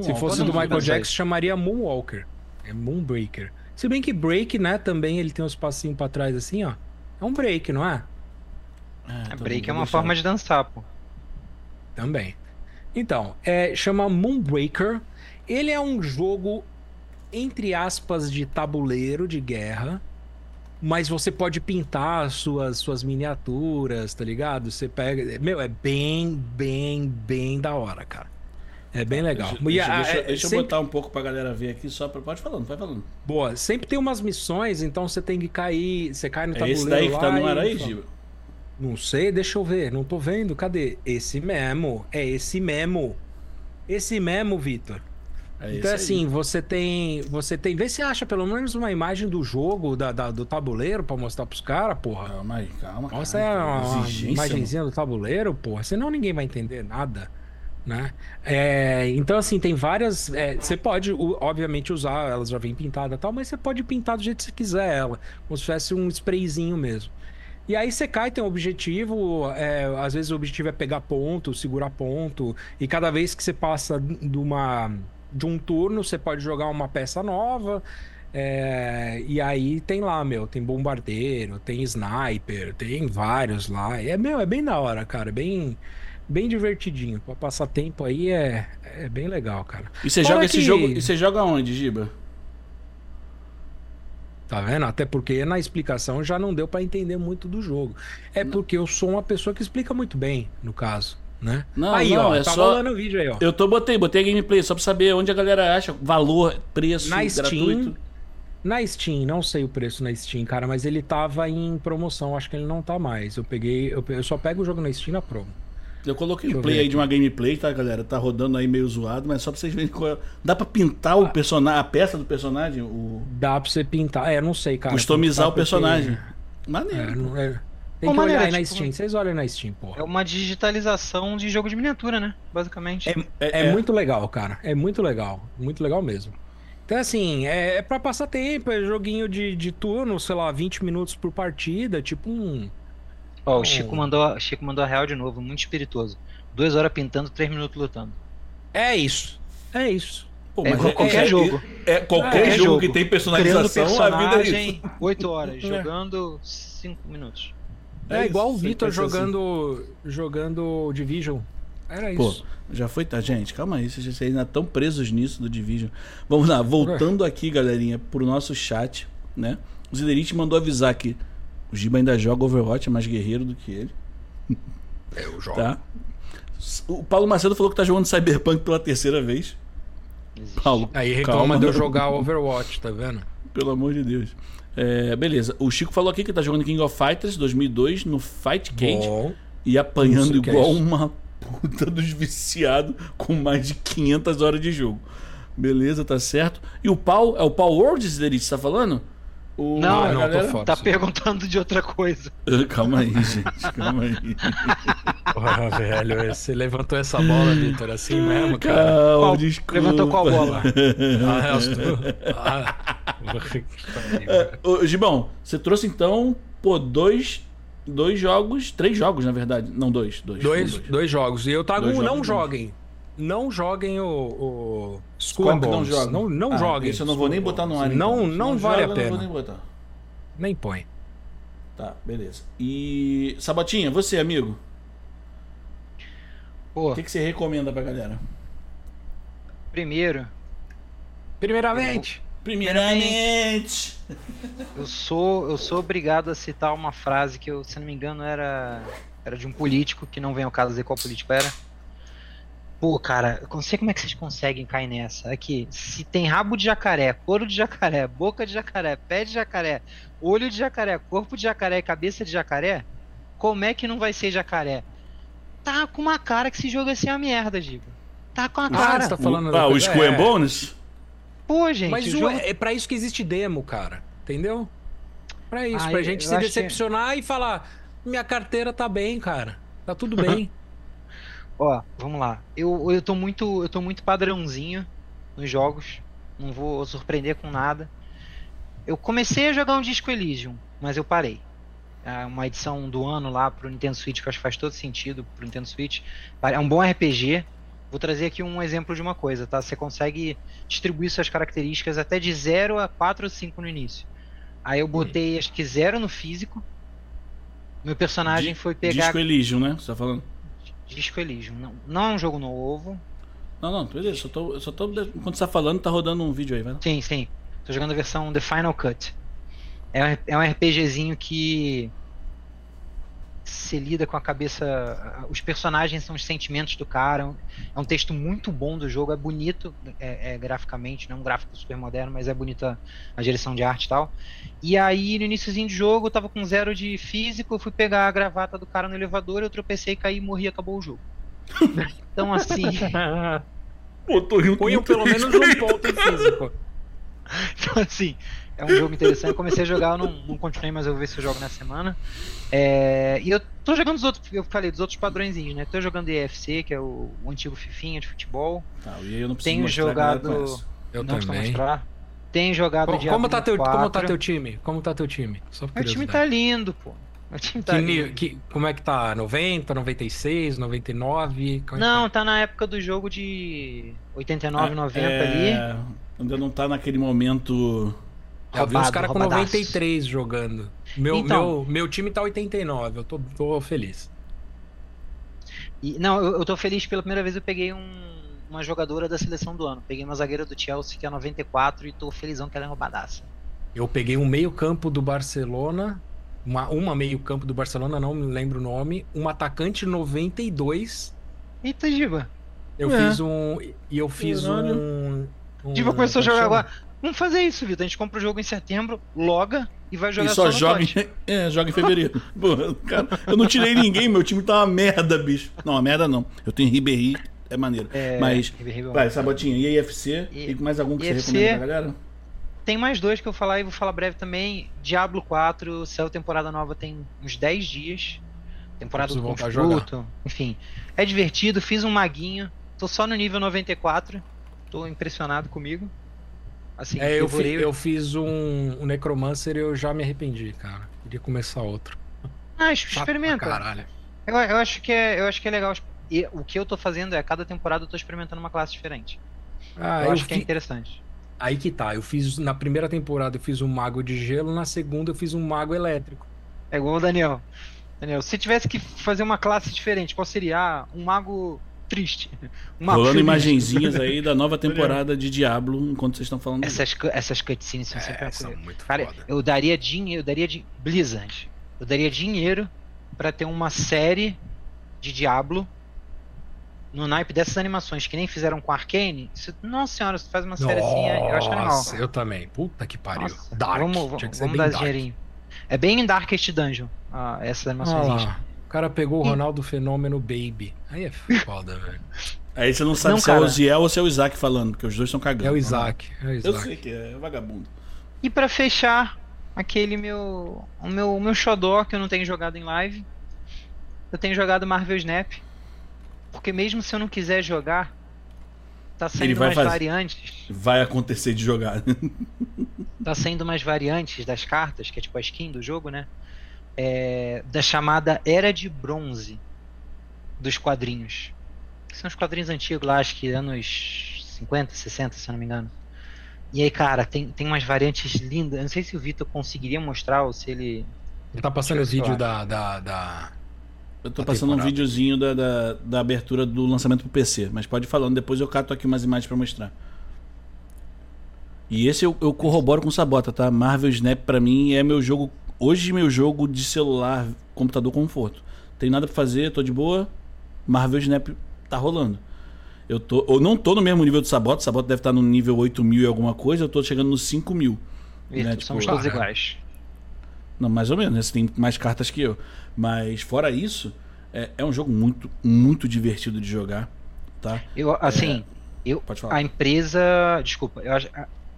Se fosse do não Michael Jackson, isso. chamaria Moonwalker. É Moonbreaker. Se bem que break, né, também ele tem uns passinhos pra trás assim, ó. É um break, não é? É, A tá break é uma deixar. forma de dançar, pô. Também. Então, é, chama Moonbreaker. Ele é um jogo, entre aspas, de tabuleiro de guerra. Mas você pode pintar as suas, suas miniaturas, tá ligado? Você pega. Meu, é bem, bem, bem da hora, cara. É bem legal. Deixa, E deixa, a- deixa- é, deixa eu sempre- botar um pouco pra galera ver aqui, só pra... Pode falando, vai falando. Boa, sempre tem umas missões, então você tem que cair. Você cai no É tabuleiro. esse daí que tá no ar aí, Giba? Não sei, deixa eu ver. Não tô vendo. Cadê? Esse mesmo. É esse mesmo. Esse mesmo, Vitor. É Então, aí. assim, você tem. Você tem. Vê se acha pelo menos uma imagem do jogo, da, da- do tabuleiro, pra mostra pros caras, porra. Calma aí, calma. Mostra aí uma, uma imagenzinha do tabuleiro, porra. Senão ninguém vai entender nada. Né? É, então, assim, tem várias. é, você pode, obviamente, usar, elas já vem pintada tal, mas você pode pintar do jeito que você quiser ela. Como se fosse um sprayzinho mesmo. E aí você cai, tem um objetivo. é, às vezes o objetivo é pegar ponto, segurar ponto. E cada vez que você passa de, uma, de um turno, você pode jogar uma peça nova. é, e aí tem lá, meu, tem bombardeiro, tem sniper, tem vários lá. É, meu, é bem da hora, cara. Bem, bem divertidinho. Pra passar tempo aí é, é bem legal, cara. E você Fora joga esse que- jogo. E você joga onde, Giba? Tá vendo? Até porque na explicação já não deu pra entender muito do jogo. É porque eu sou uma pessoa que explica muito bem, no caso, né? Não, aí, não, ó, é tá só- rolando o vídeo aí, ó. Eu tô botei, botei a gameplay só pra saber onde a galera acha valor, preço, Na Steam, gratuito. Na Steam, não sei o preço na Steam, cara, mas ele tava em promoção, acho que ele não tá mais. Eu peguei, eu, eu só pego o jogo na Steam na promo. Eu coloquei Deixa o play aí de uma gameplay, tá, galera? Tá rodando aí meio zoado, mas só pra vocês verem qual é. Dá pra pintar Ah. o personagem, a peça do personagem, o... Dá pra você pintar, é, não sei, cara. customizar o porque- personagem. É, Maneiro. não é- Tem Pô, que olhar maneiro, aí na tipo, Steam. Vocês olhem na Steam, porra. É uma digitalização de jogo de miniatura, né? Basicamente. É, É- é é. muito legal, cara. É muito legal. Muito legal mesmo. Então, assim, é, é pra passar tempo, é joguinho de, de turno, sei lá, 20 minutos por partida, tipo um. Ó, o Chico mandou, Chico mandou a real de novo, muito espirituoso. Duas horas pintando, três minutos lutando. É isso. É isso. Pô, É igual qualquer jogo. É, qualquer É, jogo, jogo. que tem personalização, a vida é isso. oito horas. [laughs] Jogando cinco minutos. É, É igual o Vitor vai ser assim. jogando, jogando Division. Era Pô, isso. já foi, tá? Gente, calma aí, vocês ainda estão presos nisso do Division. Vamos lá, voltando aqui, galerinha, pro nosso chat, né? O Ziderite mandou avisar que o Giba ainda joga Overwatch, é mais guerreiro do que ele, Eu jogo. tá? O Paulo Macedo falou que tá jogando Cyberpunk pela terceira vez. Existe. Paulo, Aí reclama calma, de eu jogar Overwatch, tá vendo? Pelo amor de Deus. É, beleza, o Chico falou aqui que tá jogando King of Fighters 2002 no Fight Cage Bom. e apanhando é igual isso. uma puta dos viciados com mais de 500 horas de jogo. Beleza, tá certo. E o pau, é o Paul World, Ziderite, você tá falando? O, Não, a não, fora. Tá perguntando de outra coisa. [laughs] Calma aí, gente, calma aí. [laughs] Porra, velho, você levantou essa bola, Vitor, assim mesmo, cara. Calma, Qual- desculpa. Levantou qual bola? [laughs] Ah, os- ah. É, Ô, Gibão, você trouxe então, pô, dois, dois jogos, três jogos na verdade. Não, dois. Dois, Dois, dois. dois jogos. E eu trago Dois um, não joguem. Não joguem o, o Skull Não, joga? não, não ah, joguem. Isso eu não vou nem botar no ar. Não, então. não, não vale joga, a pena. Não vou nem botar. Nem põe. Tá, beleza. E. Sabatinha, você, amigo? O que, que você recomenda pra galera? Primeiro. Primeiramente. Primeiramente. Eu sou, eu sou obrigado a citar uma frase que eu, se não me engano, era, era de um político, que não vem ao caso dizer qual político era. Pô, cara, eu não sei como é que vocês conseguem cair nessa. Aqui, se tem rabo de jacaré, couro de jacaré, boca de jacaré, pé de jacaré, olho de jacaré, corpo de jacaré e cabeça de jacaré, como é que não vai ser jacaré? Tá com uma cara que esse jogo ser uma merda, Gigo. Tá com a ah, cara. Tá falando ah, o Square é. Bonus? Pô, gente. Mas o jogo... é pra isso que existe demo, cara. Entendeu? Pra isso, Ai, pra gente se decepcionar que... e falar: minha carteira tá bem, cara. Tá tudo bem. [laughs] Ó, vamos lá. Eu, eu tô muito. Eu tô muito padrãozinho nos jogos. Não vou surpreender com nada. Eu comecei a jogar um disco Elysium, mas eu parei. É uma edição do ano lá pro Nintendo Switch que eu acho que faz todo sentido pro Nintendo Switch. É um bom RPG. Vou trazer aqui um exemplo de uma coisa, tá? Você consegue distribuir suas características até de 0 a 4 ou 5 no início. Aí eu botei, acho que 0 no físico. Meu personagem foi pegar. Disco Elysium, né? Você tá falando? Disco Elysium. Não, não é um jogo novo. Não, não, beleza. Só tô, só tô. Enquanto você tá falando, tá rodando um vídeo aí, vai. Sim, sim. Tô jogando a versão The Final Cut. É, é um RPGzinho que se lida com a cabeça. Os personagens são os sentimentos do cara. É um texto muito bom do jogo, é bonito é, é, graficamente, não é um gráfico super moderno, mas é bonita a direção de arte e tal. E aí, no iníciozinho do jogo, eu tava com zero de físico, eu fui pegar a gravata do cara no elevador, eu tropecei, caí, morri acabou o jogo. [laughs] então, assim. Pô, tô rindo Ponham pelo menos um ponto em físico. [laughs] então, assim, é um jogo interessante. Eu comecei a jogar, eu não, não continuei, mas eu vou ver se eu jogo na semana. É, e eu tô jogando os outros, eu falei, dos outros padrõezinhos, né? Tô jogando EFC, que é o, o antigo Fifinha de futebol. Tá, e eu não preciso Tenho jogado. Eu não também. Mostrar. Tenho jogado como, como tá teu Como tá teu time? Como tá teu time? Só o time tá lindo, pô. O time tá que, lindo. Que, como é que tá? 90, 96, 99? Como não, é tá? tá na época do jogo de 89, é, 90 é... ali. Ainda não tá naquele momento eu vi os caras com 93 jogando. Meu, então, meu, meu time tá 89, eu tô, tô feliz. E, não, eu, eu tô feliz pela primeira vez eu peguei um, uma jogadora da seleção do ano. Peguei uma zagueira do Chelsea que é 94 e tô felizão que ela é roubadaça. Eu peguei um meio-campo do Barcelona, uma, uma meio-campo do Barcelona, não me lembro o nome, um atacante 92. Eita, Giba. Eu é. fiz um. E eu fiz um, um. Diva começou a jogar agora. Vamos fazer isso, Vitor. A gente compra o jogo em setembro, loga e vai jogar e só, só joga, em, [laughs] é, joga em fevereiro. [laughs] Pô, cara, eu não tirei ninguém, meu time tá uma merda, bicho. Não, uma merda não. Eu tenho Ribéry, é maneiro. É, Mas, Ribéry, vai, Sabotinha, e IFC? E, e mais algum que IFC, você recomenda pra galera? Tem mais dois que eu vou falar e vou falar breve também. Diablo 4, saiu temporada nova tem uns 10 dias. Temporada do construto, enfim. É divertido, fiz um maguinho. Tô só no nível 94. Tô impressionado comigo. Assim, é, eu, fi, eu fiz um, um Necromancer e eu já me arrependi, cara. Queria começar outro. Ah, experimenta. Caralho. Eu, eu, acho que é, eu acho que é legal. E o que eu tô fazendo é, cada temporada eu tô experimentando uma classe diferente. Ah, eu, eu acho fi... que é interessante. Aí que tá, eu fiz. Na primeira temporada eu fiz um mago de gelo, na segunda eu fiz um mago elétrico. É igual o Daniel. Daniel, se tivesse que fazer uma classe diferente, qual seria? Ah, um mago triste. Uma Rolando imagenzinhas aí da nova [laughs] temporada de Diablo enquanto vocês estão falando. Essas, essas cutscenes são sempre é, são muito Cara, foda. eu daria dinheiro, eu daria de Blizzard. Eu daria dinheiro para ter uma série de Diablo no naipe dessas animações que nem fizeram com Arcane. Isso, nossa senhora, se faz uma série assim, eu acho animal. eu também. Puta que pariu. Nossa, dark. Vamos, vamos, vamos dar dinheirinho. É bem Darkest Dungeon, ah, essas animações. Ah, cara pegou o Ronaldo Fenômeno Baby. Aí é foda, velho. Aí você não sabe não, se cara. é o Ziel ou se é o Isaac falando, porque os dois estão cagando. É o Isaac. É o Isaac. Eu sei que é, é vagabundo. E para fechar, aquele meu. O meu, meu Xodó que eu não tenho jogado em live. Eu tenho jogado Marvel Snap. Porque mesmo se eu não quiser jogar, tá saindo mais fazer... variantes. Vai acontecer de jogar. [laughs] tá saindo mais variantes das cartas, que é tipo a skin do jogo, né? É, da chamada Era de Bronze dos quadrinhos. São os quadrinhos antigos lá, acho que anos 50, 60, se eu não me engano. E aí, cara, tem, tem umas variantes lindas. Eu não sei se o Vitor conseguiria mostrar ou se ele. Ele tá passando o vídeo da, da, da, Eu tô passando um videozinho da, da, da abertura do lançamento pro PC, mas pode ir falando, depois eu cato aqui umas imagens para mostrar. E esse eu, eu corroboro com o Sabota, tá? Marvel Snap para mim é meu jogo. Hoje, meu jogo de celular, computador conforto. Tem nada pra fazer, tô de boa. Marvel Snap tá rolando. Eu, tô, eu não tô no mesmo nível do Sabota, o Sabota deve estar no nível 8 mil e alguma coisa, eu tô chegando nos 5 mil. Vitor, né? Tipo, somos todos iguais. Não, mais ou menos, né? Você tem mais cartas que eu. Mas fora isso, é, é um jogo muito, muito divertido de jogar, tá? Eu, assim, eu, Pode falar. a empresa. Desculpa, eu acho.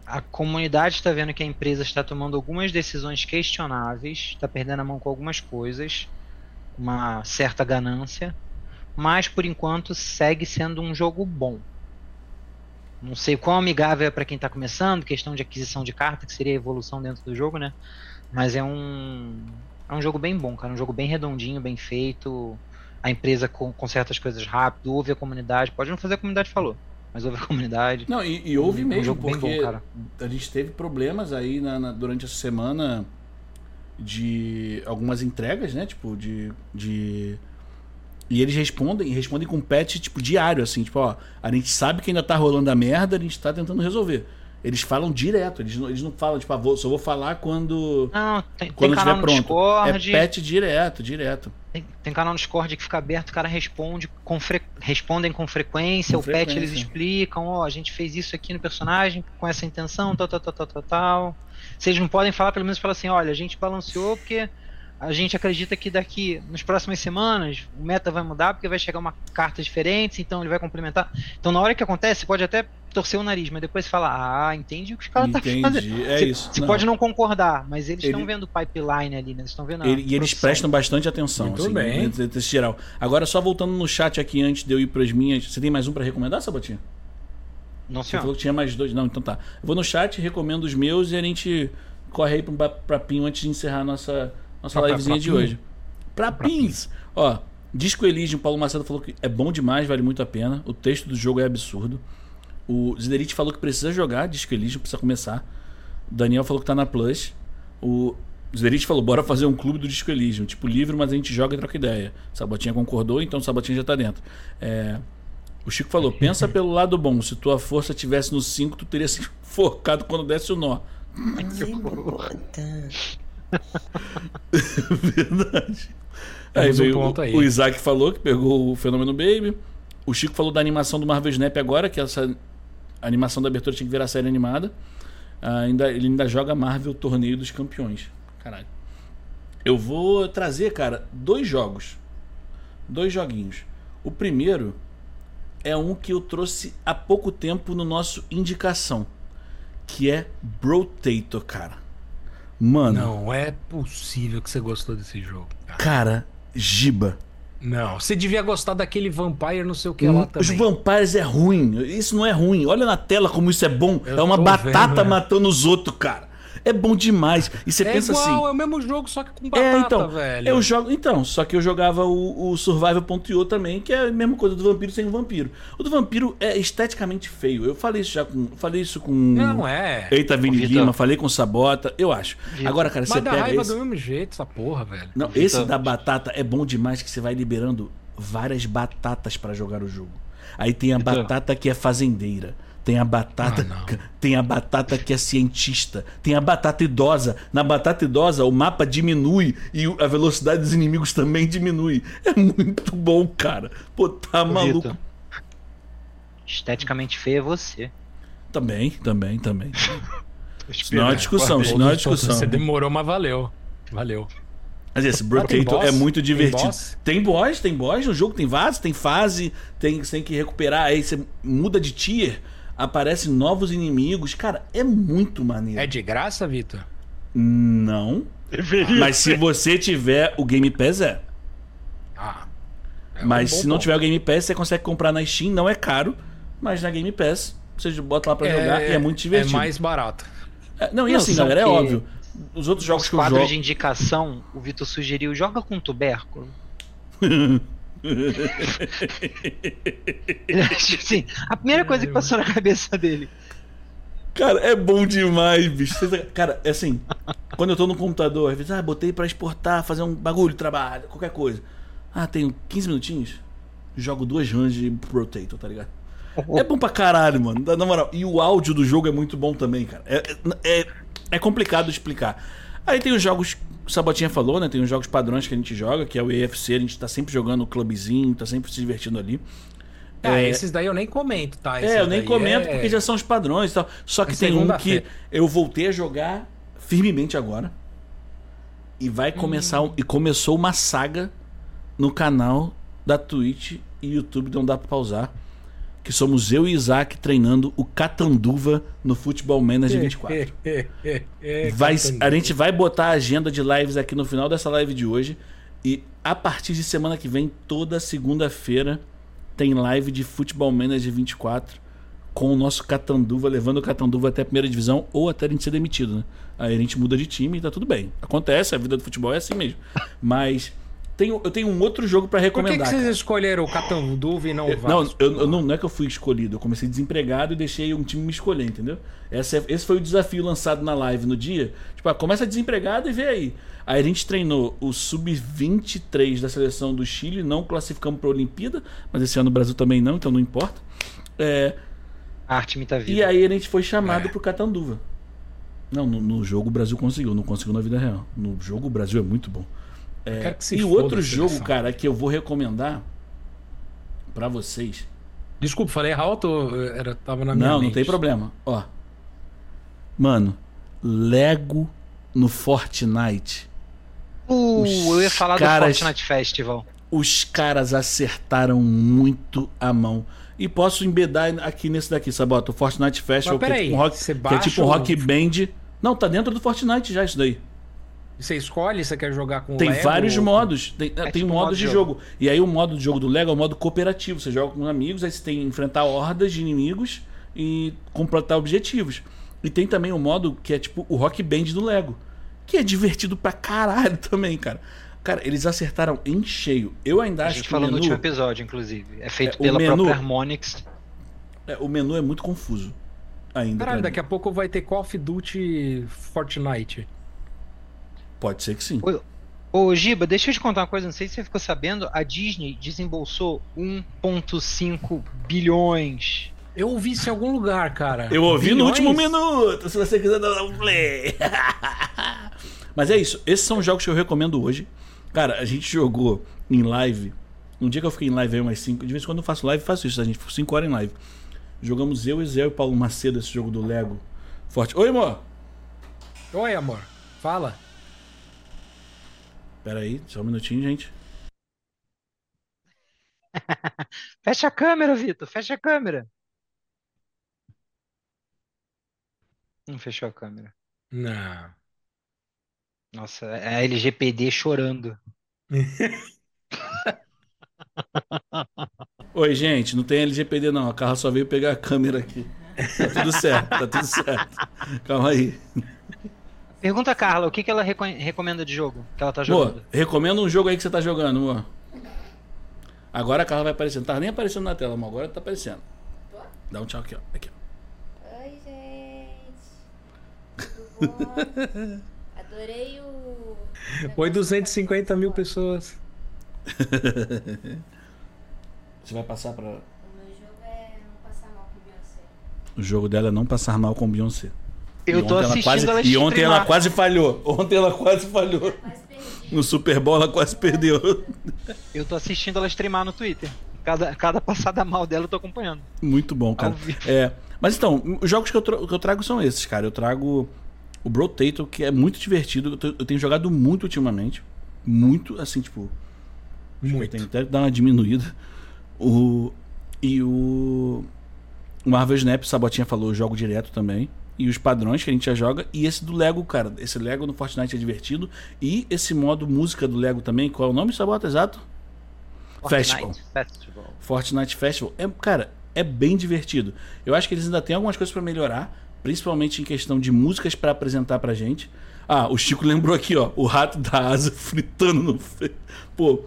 A, comunidade está vendo que a empresa está tomando algumas decisões questionáveis, está perdendo a mão com algumas coisas, uma certa ganância, mas por enquanto segue sendo um jogo bom. Não sei quão amigável é para quem está começando, questão de aquisição de carta, que seria a evolução dentro do jogo, né? Mas é um é um jogo bem bom, cara, um jogo bem redondinho, bem feito. A empresa com, conserta as coisas rápido, ouve a comunidade. Pode não fazer a comunidade falou, mas ouve a [laughs] comunidade. Não, e, e houve Um mesmo, bem porque bom, a gente teve problemas aí na- na- durante essa semana de algumas entregas, né? Tipo, de. de... E eles respondem, e respondem com patch, tipo, diário, assim, tipo, ó, a gente sabe que ainda tá rolando a merda, a gente tá tentando resolver. Eles falam direto, eles não, eles não falam, tipo, ah, vou, só vou falar quando. Não, tem, tem Quando canal estiver no pronto. Discord. É patch direto, direto. Tem, tem canal no Discord que fica aberto, o cara responde com fre... respondem com frequência, Com o patch eles frequência. explicam, ó, a gente fez isso aqui no personagem com essa intenção, tal, tal, tal, tal, tal, tal. Vocês não podem falar, pelo menos falar assim, olha, a gente balanceou porque a gente acredita que daqui, nas próximas semanas, o meta vai mudar porque vai chegar uma carta diferente, então ele vai complementar. Então na hora que acontece, você pode até torcer o nariz, mas depois falar, ah, entendi o que os caras estão fazendo. Entendi. É Você- isso. Você Não. pode não concordar, mas eles estão Ele- vendo o pipeline ali, né? Eles estão vendo a Ele- e eles prestam bastante atenção, Muito assim, bem. desse- desse geral. Agora, só voltando no chat aqui antes de eu ir pras minhas. Você tem mais um pra recomendar, Sabotinha? Não Você senhor. falou que tinha mais dois. Não, então tá. Eu vou no chat, recomendo os meus e a gente corre aí pra, pra Pinho antes de encerrar a nossa, nossa Pra- livezinha pra de Pinho? hoje. Pra, Pins! Ó, Disco Elysium, Paulo Macedo falou que é bom demais, vale muito a pena. O texto do jogo é absurdo. O Ziderite falou que precisa jogar Disco Elysium, precisa começar. O Daniel falou que tá na Plus. O Ziderite falou, bora fazer um clube do Disco Elysium. Tipo, livre, mas a gente joga e troca ideia. Sabotinha concordou, então o Sabotinha já tá dentro. É... O Chico falou, pensa pelo lado bom. Se tua força tivesse no 5, tu teria se [laughs] enforcado quando desse o nó. [laughs] Verdade. Aí Temos um veio o, aí. o Isaac falou que pegou o Fenômeno Baby. O Chico falou da animação do Marvel Snap agora, que essa animação da abertura tinha que virar série animada. Ah, ainda, ele ainda joga Marvel Torneio dos Campeões. Caralho. Eu vou trazer, cara, dois jogos. Dois joguinhos. O primeiro é um que eu trouxe há pouco tempo no nosso indicação. Que é Brotator, cara. Mano, Não é possível que você gostou desse jogo. cara. cara, Giba. Não, você devia gostar daquele Vampire não sei o que lá Os também. Vampires é ruim. Isso não é ruim. Olha na tela como isso é bom. Eu é uma batata vendo, é. matando os outros, cara. É bom demais. E você É pensa igual, assim. é o mesmo jogo, só que com batata, É, então, velho. eu jogo. Então, só que eu jogava o, o Survival.io também, que é a mesma coisa do vampiro sem o vampiro. O do vampiro é esteticamente feio. Eu falei isso já com. Falei isso com. Não, é. Eita, Vini Vitor. Lima, falei com Sabota, eu acho. Vitor. Agora, cara, você Mas dá pega raiva esse. do mesmo jeito, essa porra, velho. Não, Vitor. esse da batata é bom demais que você vai liberando várias batatas pra jogar o jogo. Aí tem a Vitor. batata que é fazendeira. Tem a batata, Ah, tem a batata que é cientista, tem a batata idosa. Na batata idosa o mapa diminui e a velocidade dos inimigos também diminui. É muito bom, cara. Pô, tá maluco. Vitor, Esteticamente feio é você. Também, também, também. [laughs] Isso não é uma discussão, isso não é uma discussão. Você demorou, mas valeu. Valeu. Mas esse tem Brotator é muito Tem divertido. boss? Tem boss, tem boss no jogo, tem fase, tem fase, tem, você tem que recuperar, aí você muda de tier, aparecem novos inimigos. Cara, é muito maneiro. É de graça, Vitor? Não. Mas se você tiver o Game Pass, é. Ah. é um mas bom se não ponto. tiver o Game Pass, você consegue comprar na Steam, não é caro, mas na Game Pass você bota lá pra jogar e é muito divertido. É mais barato. É, não, e Não, assim, galera, é óbvio. Os outros jogos Os que eu jogo. de indicação, o Vitor sugeriu, joga com tubérculo. [laughs] assim, a primeira coisa que passou na cabeça dele. Cara, é bom demais, bicho. Cara, é assim, quando eu tô no computador, às vezes, ah, botei pra exportar, fazer um bagulho, trabalho, qualquer coisa. Ah, tenho 15 minutinhos, jogo duas runs de Rotator, tá ligado? É bom pra caralho, mano. Na moral. E o áudio do jogo é muito bom também, cara. É, é, é complicado explicar. Aí tem os jogos, o Sabotinha falou, né? Tem os jogos padrões que a gente joga, que é o EFC, a gente tá sempre jogando o clubezinho, tá sempre se divertindo ali. Ah, é, esses daí eu nem comento, tá? Esses é, eu nem comento é... porque já são os padrões e tal. Só que é tem um que eu voltei a jogar firmemente agora. E vai começar. Hum. E começou uma saga no canal da Twitch e YouTube, não dá pra pausar que somos eu e Isaac treinando o Catanduva no Futebol Manager [laughs] 24. vai, a gente vai botar a agenda de lives aqui no final dessa live de hoje. E a partir de semana que vem, toda segunda-feira, tem live de Futebol Manager 24 com o nosso Catanduva, levando o Catanduva até a primeira divisão ou até a gente ser demitido, né? Aí a gente muda de time e tá tudo bem. Acontece, a vida do futebol é assim mesmo. Mas [laughs] tenho, eu tenho um outro jogo para recomendar. Por que, que vocês escolheram o Catanduva e não o Vasco? Não, eu, eu, não, não é que eu fui escolhido. Eu comecei desempregado e deixei um time me escolher, entendeu? Esse, é, esse foi o desafio lançado na live no dia. Tipo, ah, começa desempregado e vê aí. Aí a gente treinou o Sub-23 da seleção do Chile, não classificamos para a Olimpíada, mas esse ano o Brasil também não, então não importa. É... A arte imita a vida. E aí a gente foi chamado é. pro Catanduva. Não, no, no jogo o Brasil conseguiu, não conseguiu na vida real. No jogo o Brasil é muito bom. É, e o outro jogo, cara, que eu vou recomendar para vocês. Desculpa, falei alto era tava na minha Não, mente. não tem problema. Ó. Mano, Lego no Fortnite. Uh, eu ia falar caras, do Fortnite Festival. Os caras acertaram muito a mão. E posso embedar aqui nesse daqui, Sabota. O Fortnite Festival, que, é tipo um rock, que é tipo um rock band. Não, tá dentro do Fortnite já isso daí. Você escolhe, você quer jogar com Tem Lego, vários ou... modos. Tem, é tem tipo modos de jogo. jogo. E aí o modo de jogo do Lego é o modo cooperativo. Você joga com amigos, aí você tem que enfrentar hordas de inimigos e completar objetivos. E tem também o modo que é tipo o Rock Band do Lego. Que é divertido pra caralho [laughs] também, cara. Cara, eles acertaram em cheio. Eu ainda A acho que. A gente falou menu... no último episódio, inclusive. É feito é, pela menu... própria Harmonix. É, o menu é muito confuso. Ainda. Caralho, daqui a pouco vai ter Call of Duty Fortnite. Pode ser que sim. Ô, ô, Giba, deixa eu te contar uma coisa, não sei se você ficou sabendo, a Disney desembolsou 1,5 bilhões. Eu ouvi isso em algum lugar, cara. Eu ouvi bilhões? no último minuto, se você quiser dar um play. [laughs] Mas é isso, esses são os jogos que eu recomendo hoje. Cara, a gente jogou em live. Um dia que eu fiquei em live aí umas 5. De vez em quando eu faço live, faço isso. A gente ficou 5 horas em live. Jogamos eu, Zé e Paulo Macedo esse jogo do Lego. Forte. Oi, amor. Oi, amor. Fala. Pera aí, só um minutinho, gente. [laughs] Fecha a câmera, Vitor. Fecha a câmera. Não fechou a câmera. Não. Nossa, é a LGPD chorando. [laughs] Oi, gente, não tem LGPD não. A Carla só veio pegar a câmera aqui. Tá tudo certo, tá tudo certo. Calma aí. Pergunta a Carla, o que, que ela recomenda de jogo que ela tá jogando? recomenda um jogo aí que você tá jogando, amor. Agora a Carla vai aparecendo. Não tá nem aparecendo na tela, mas agora tá aparecendo. Dá um tchau aqui, ó. Aqui, ó. Oi, gente. Tudo bom? [laughs] Adorei o. Oi, 250 mil pessoas. [laughs] Você vai passar pra. O meu jogo é não passar mal com Beyoncé. O jogo dela é não passar mal com Beyoncé. Eu tô assistindo quase, ela E ontem ela quase falhou. Ontem ela quase falhou. No Super Bowl ela quase perdeu. Eu tô assistindo ela streamar no Twitter. Cada, cada passada mal dela eu tô acompanhando. Muito bom, cara. É, mas então, os jogos que eu, que eu trago são esses, cara. Eu trago o Brotato, que é muito divertido. Eu, eu tenho jogado muito ultimamente. Muito, assim, tipo. Muito. Eu tenho até que dar uma diminuída. O, e o. O Marvel Snap, o Sabotinha falou, jogo direto também e os padrões que a gente já joga. E esse do Lego, cara. Esse Lego no Fortnite é divertido. E esse modo música do Lego também. Qual é o nome, Sabota? Exato? Fortnite Festival. Festival. Fortnite Festival. É, cara, é bem divertido. Eu acho que eles ainda têm algumas coisas para melhorar. Principalmente em questão de músicas para apresentar pra gente. Ah, o Chico lembrou aqui, ó. O rato da asa [laughs] fritando no. Pô,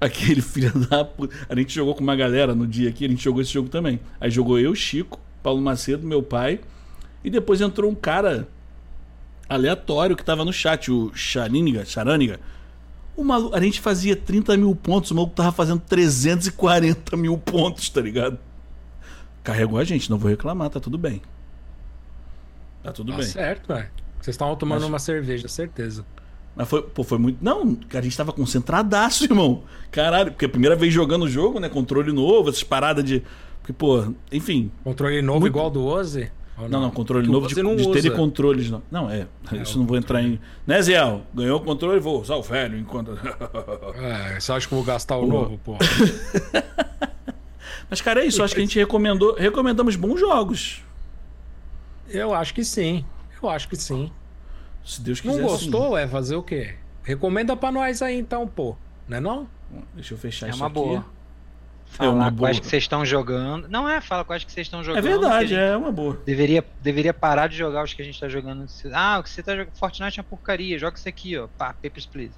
Aquele filho da puta. A gente jogou com uma galera no dia aqui, a gente jogou esse jogo também. Aí jogou eu, Chico, Paulo Macedo, meu pai. E depois entrou um cara aleatório que tava no chat, o Charaniga. Charaniga. O maluco, a gente fazia 30 mil pontos, o maluco tava fazendo 340 mil pontos, tá ligado? Carregou a gente, não vou reclamar, tá tudo bem. Tá tudo Tá bem. certo, velho. Vocês estavam tomando Mas- uma cerveja, certeza. Mas foi, pô, foi muito. Não, a gente tava concentradaço, [laughs] irmão. Caralho, porque é a primeira vez jogando o jogo, né? Controle novo, essas paradas de. Porque, pô, enfim. Controle novo Muito- igual do Oze? Não, não, controle Que o novo de, não de usa. telecontroles, não. Não, é. isso não vou entrar em. Né, Zé? Ganhou o controle, vou usar o velho enquanto. [laughs] É, você acha que eu vou gastar o Pô. novo, pô? [laughs] Mas, cara, é isso. Acho que a gente recomendou. Recomendamos bons jogos. Eu acho que sim. Eu acho que sim. Se Deus Não quiser. gostou? É fazer o quê? Recomenda pra nós aí então, pô. Não é não? sim. Deixa eu fechar É isso uma aqui. Boa. É uma boa. quais que vocês estão jogando. Não é, fala quais que vocês estão É jogando. verdade, a gente é uma boa. Deveria, deveria parar de jogar os que a gente tá jogando. Ah, o que você tá jogando. Fortnite é uma porcaria. Joga isso aqui, ó. Pá, Papers, Please.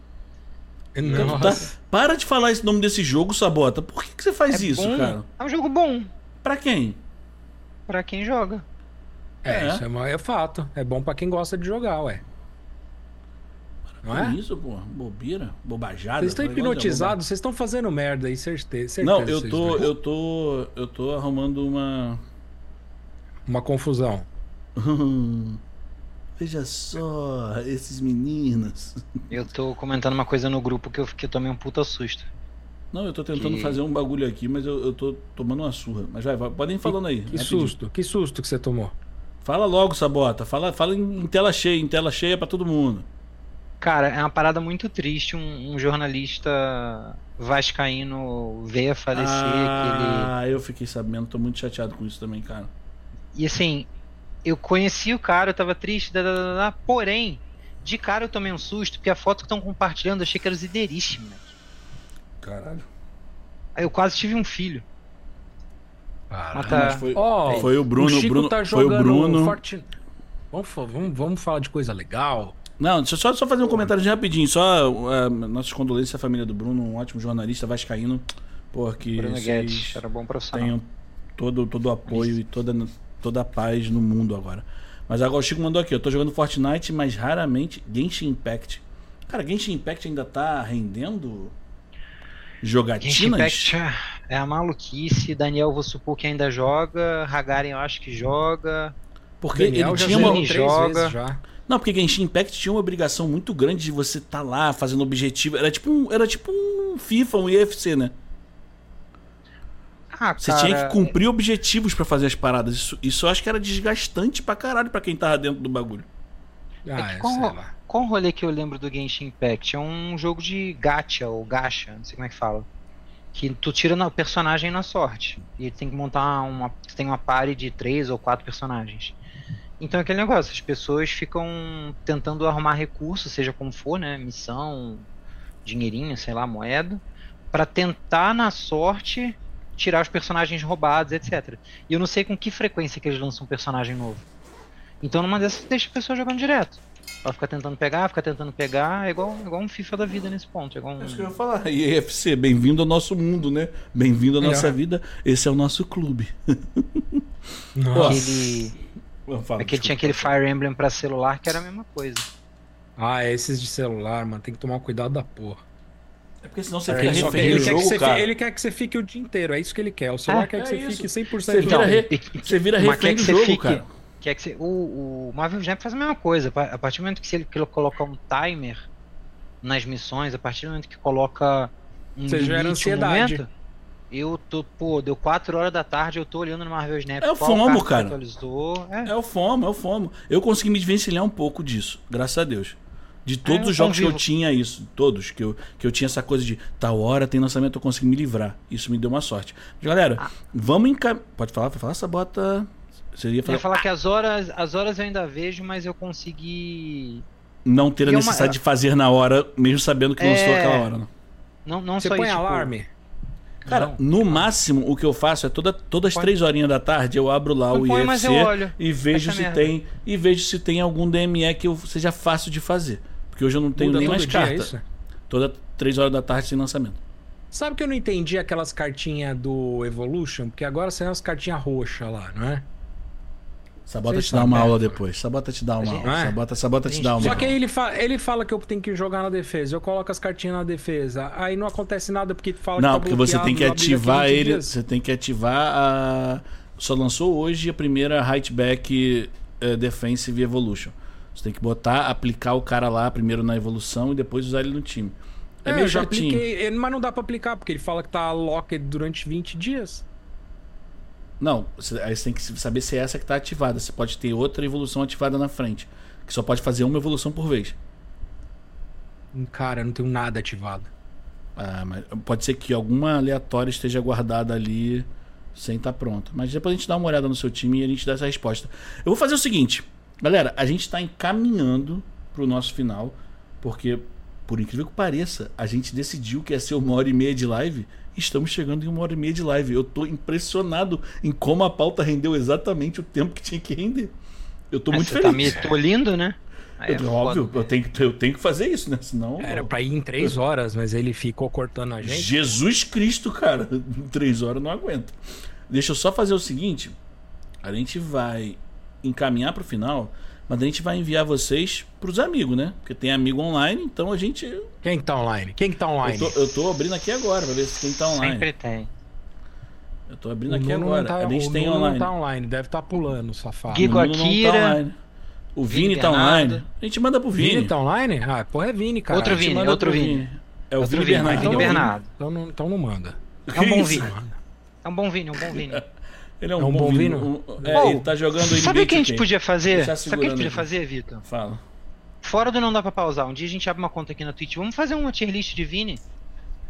Não. Tá- para de falar esse nome desse jogo, Sabota. Por que, que você faz É isso, bom. cara? É um jogo bom Pra quem? pra quem joga. É, É. isso é, é fato. É bom pra quem gosta de jogar, ué. Não Que é? isso, pô? Bobeira? Bobajada? Vocês estão Falei, "Olha, hipnotizados, vocês estão fazendo merda aí, certeza. certeza Não, eu tô, eu tô, eu tô arrumando uma. Uma confusão. [laughs] Veja só, esses meninos. Eu tô comentando uma coisa no grupo que eu, que eu tomei um puta susto. Não, eu tô tentando Que- fazer um bagulho aqui, mas eu, eu tô tomando uma surra. Mas vai, vai podem ir falando aí. Que rapidinho. susto, que susto que você tomou. Fala logo, Sabota. Fala, fala em, em tela cheia, em tela cheia pra todo mundo. Cara, é uma parada muito triste um, um jornalista vascaíno veio a falecer. ele... ah, eu fiquei sabendo, tô muito chateado com isso também, cara. E assim, eu conheci o cara, eu tava triste, da, da, da, porém, de cara eu tomei um susto, porque a foto que estão compartilhando eu achei que era zideiríssima. Caralho. Aí eu quase tive um filho. Mas tá- Mas foi, Ó, foi o Bruno, o Chico Bruno tá foi o jogando Bruno. Fortnite. Vamos, vamos, vamos falar de coisa legal. Não, deixa eu só, só fazer um comentário rapidinho. Só uh, nossas condolências à família do Bruno, um ótimo jornalista vascaíno. Porque Bruno vocês Guedes, era bom profissional. tenham todo, todo o apoio e toda, toda a paz no mundo agora. Mas agora o Chico mandou aqui, eu tô jogando Fortnite, mas raramente Genshin Impact. Cara, Genshin Impact ainda tá rendendo Genshin jogatinas? Impact é a maluquice. Daniel, vou supor que ainda joga. Hagaren, eu acho que joga. Porque Daniel ele já tinha uma... Joga. vezes já. Não, porque Genshin Impact tinha uma obrigação muito grande de você estar lá fazendo objetivo. Era tipo um, era tipo um FIFA, um UFC, né? Ah, Você cara, tinha que cumprir objetivos pra fazer as paradas. Isso, isso eu acho que era desgastante pra caralho pra quem tava dentro do bagulho. Ah, que é, qual- sei lá. Qual rolê que eu lembro do Genshin Impact? É um jogo de gacha ou gacha, não sei como é que fala. Que tu tira o personagem na sorte. E ele tem que montar uma. Você tem uma party de três ou quatro personagens. Então é aquele negócio, as pessoas ficam tentando arrumar recursos, seja como for, né? Missão, dinheirinho, sei lá, moeda, pra tentar na sorte tirar os personagens roubados, etc. E eu não sei com que frequência que eles lançam um personagem novo. Então numa dessas deixa a pessoa jogando direto. Ela fica tentando pegar, fica tentando pegar, é igual, igual um FIFA da vida nesse ponto. É igual um... É isso que eu ia falar. E EFC, bem-vindo ao nosso mundo, né? Bem-vindo à É. nossa vida. Esse é o nosso clube. Nossa. aquele, Fala, aquele tinha aquele Fire Emblem pra celular que era a mesma coisa. Ah, esses de celular, mano, tem que tomar cuidado da porra. É porque senão você Ele, fica só quer, refém ele que jogo, você, cara. fi- ele quer que você fique o dia inteiro, é isso que ele quer. O celular É, quer que é você isso. fique 100% Você vira tempo. re- E- Você vira Mas refém do que você jogo, fique- cara. Quer que você, o, o Marvel Snap faz a mesma coisa. A partir do momento que ele que ele colocar um timer nas missões, a partir do momento que coloca um Você gera limite, um ansiedade. momento, eu tô, pô, deu 4 horas da tarde, eu tô olhando no Marvel Snap. É o FOMO, cara. Atualizou. É, É o FOMO, é o FOMO. Eu consegui me desvencilhar um pouco disso, graças a Deus. De todos eu os jogos que eu tinha isso, todos, que eu, que eu tinha essa coisa de tal hora tem lançamento, eu consegui me livrar. Isso me deu uma sorte. Mas, galera, Ah. vamos encaminhar. Pode falar? Pode falar, Sabota. Você ia Eu ia falar. falar que as horas, as horas eu ainda vejo, mas eu consegui. Não ter a E é uma- necessidade de fazer na hora, mesmo sabendo que lançou É. aquela hora. Não. Não, não é Você só põe isso. tipo, alarme? Cara, Não. no máximo o que eu faço é toda, todas as Põe. três horinhas da tarde eu abro lá Eu o mas IFC e vejo Essa se merda. tem e vejo se tem algum DME que eu, seja fácil de fazer. Porque hoje eu não tenho Muda nem mais dia, carta. é isso? Toda três horas da tarde sem lançamento. Sabe que eu não entendi aquelas cartinhas do Evolution? Porque agora são as cartinhas roxas lá, não é? Sabota Vocês te dá uma aula depois. Sabota te dá uma aula. É? Sabota, Sabota te dá uma Só que aí ele, fa ele fala que eu tenho que jogar na defesa. Eu coloco as cartinhas na defesa. Aí não acontece nada porque fala não, que tá porque você tem que ativar ele. Dias. Você tem que ativar a. Só lançou hoje a primeira Hightback uh, Defensive Evolution. Você tem que botar, aplicar o cara lá primeiro na evolução e depois usar ele no time. É, é meio já apliquei, mas não dá pra aplicar, porque ele fala que tá locked durante 20 dias. Não, aí você tem que saber se é essa que está ativada. Você pode ter outra evolução ativada na frente. Que só pode fazer uma evolução por vez. Hum, cara, eu não tenho nada ativado. Ah, mas pode ser que alguma aleatória esteja guardada ali sem estar tá pronta. Mas depois a gente dá uma olhada no seu time e a gente dá essa resposta. Eu vou fazer o seguinte, galera, a gente está encaminhando para o nosso final, porque, por incrível que pareça, a gente decidiu que ia ser uma hora e meia de live Estamos chegando em uma hora e meia de live. Eu tô impressionado em como a pauta rendeu exatamente o tempo que tinha que render. Eu tô muito feliz. Tá me tolindo, né? Eu, é óbvio, eu tenho, eu tenho que fazer isso, né? Senão. Era pra ir em três horas, mas ele ficou cortando a gente. Jesus Cristo, cara. [laughs] Em três horas eu não aguento. Deixa eu só fazer o seguinte. A gente vai encaminhar pro final. Mas a gente vai enviar vocês pros amigos, né? Porque tem amigo online, então a gente. Quem que tá online? Quem que tá online? Eu tô, eu tô abrindo aqui agora pra ver se quem tá online. Sempre tem. Eu tô abrindo o aqui agora. Tá, a gente tem Nuno online. não tá online, deve estar tá pulando, safado. Guigo Akira. Tá o Vini, Vini tá online. A gente manda pro Vini. Vini tá online? Ah, porra, é Vini, cara. Outro Vini, outro Vini. Vini. É o outro Vini, Vini Bernardo. Vini Bernardo. Então, não, então não manda. É um bom Vini. É um bom Vini, um bom Vini. [laughs] Ele é um, é um bom, bom vino. Um, é, oh, ele tá jogando Sabe o que a gente podia fazer? Tá sabe o que a gente podia fazer, Vitor? Fala. Fora do não dá pra pausar, um dia a gente abre uma conta aqui na Twitch. Vamos fazer uma tier list de Vini?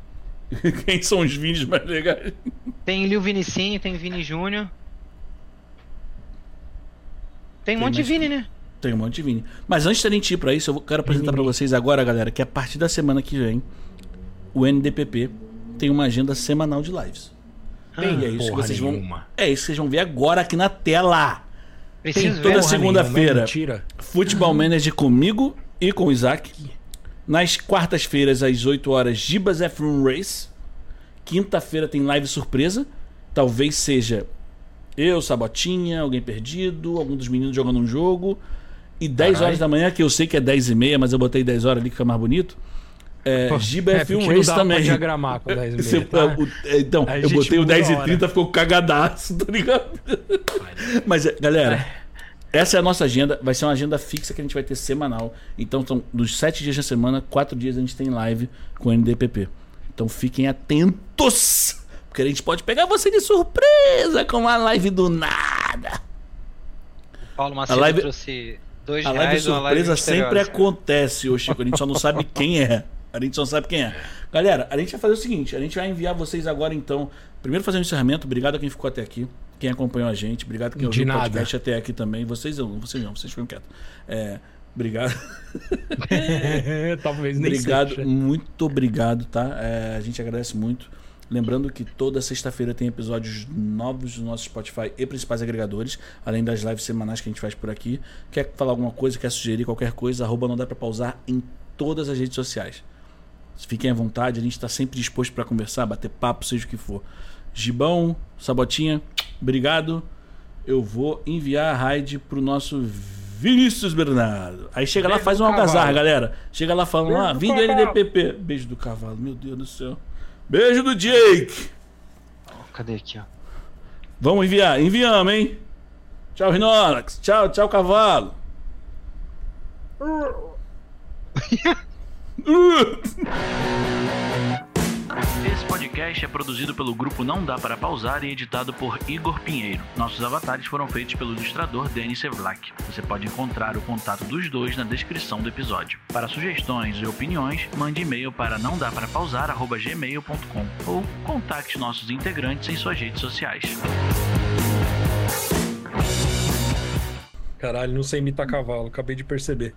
[laughs] Quem são os Vinis mais legais? Tem Lil Vinicinho, tem Vini Júnior. Tem um tem monte mais... de Vini, né? Tem um monte de Vini. Mas antes da gente ir pra isso, eu quero apresentar para vocês agora, galera, que a partir da semana que vem, o NDPP tem uma agenda semanal de lives. Tem, ah, é isso que vocês nenhuma. vão. É isso que vocês vão ver agora aqui na tela. Preciso Tem toda segunda-feira. Futebol Manager comigo e com o Isaac. Nas quartas-feiras, às 8 horas, Gibas F1 Race. Quinta-feira tem live surpresa. Talvez seja eu, Sabotinha, alguém perdido, algum dos meninos jogando um jogo. E 10 Carai. horas da manhã, que eu sei que é 10 e meia, mas eu botei 10 horas ali que fica mais bonito. É, Pô, Giba é, Film Race também. diagramar com 10 e meia, tá? É, então, eu botei o 10 e 30, ficou cagadaço, tá ligado? Mas, galera, é. essa é a nossa agenda. Vai ser uma agenda fixa que a gente vai ter semanal. Então, são dos 7 dias da semana, 4 dias a gente tem live com o NDPP. Então, fiquem atentos, porque a gente pode pegar você de surpresa com uma live do nada. O Paulo Macedo live... trouxe dois a live surpresa live sempre acontece, ô Chico. A gente só não sabe quem é. A gente só sabe quem é. Galera, a gente vai fazer o seguinte: a gente vai enviar vocês agora, então. Primeiro fazer um encerramento. Obrigado a quem ficou até aqui, quem acompanhou a gente. Obrigado a quem ouviu o podcast até aqui também. Vocês não, vocês não, vocês ficam quietos. É, obrigado. [laughs] Talvez nem Obrigado, seja. muito obrigado, tá? É, a gente agradece muito. Lembrando que toda sexta-feira tem episódios novos do nosso Spotify e principais agregadores, além das lives semanais que a gente faz por aqui. Quer falar alguma coisa, quer sugerir qualquer coisa, arroba não dá pra pausar em todas as redes sociais. Fiquem à vontade, a gente está sempre disposto para conversar, bater papo, seja o que for. Gibão, Sabotinha, obrigado. Eu vou enviar a raid pro nosso Vinícius Bernardo. Aí chega Beijo lá, faz um algazarra, galera. Chega lá falando, ah, vindo LDPP. Beijo do cavalo, meu Deus do céu. Beijo do Jake. Cadê aqui, ó? Vamos enviar, enviamos, hein? Tchau, Rinox. Tchau, tchau, cavalo. [laughs] [laughs] Esse podcast é produzido pelo grupo Não Dá Para Pausar e editado por Igor Pinheiro. Nossos avatares foram feitos pelo ilustrador Denis Sevlak. Você pode encontrar o contato dos dois na descrição do episódio. Para sugestões e opiniões, mande e-mail para não dá para pausar@gmail.com ou contacte nossos integrantes em suas redes sociais. Caralho, não sei imitar cavalo, acabei de perceber.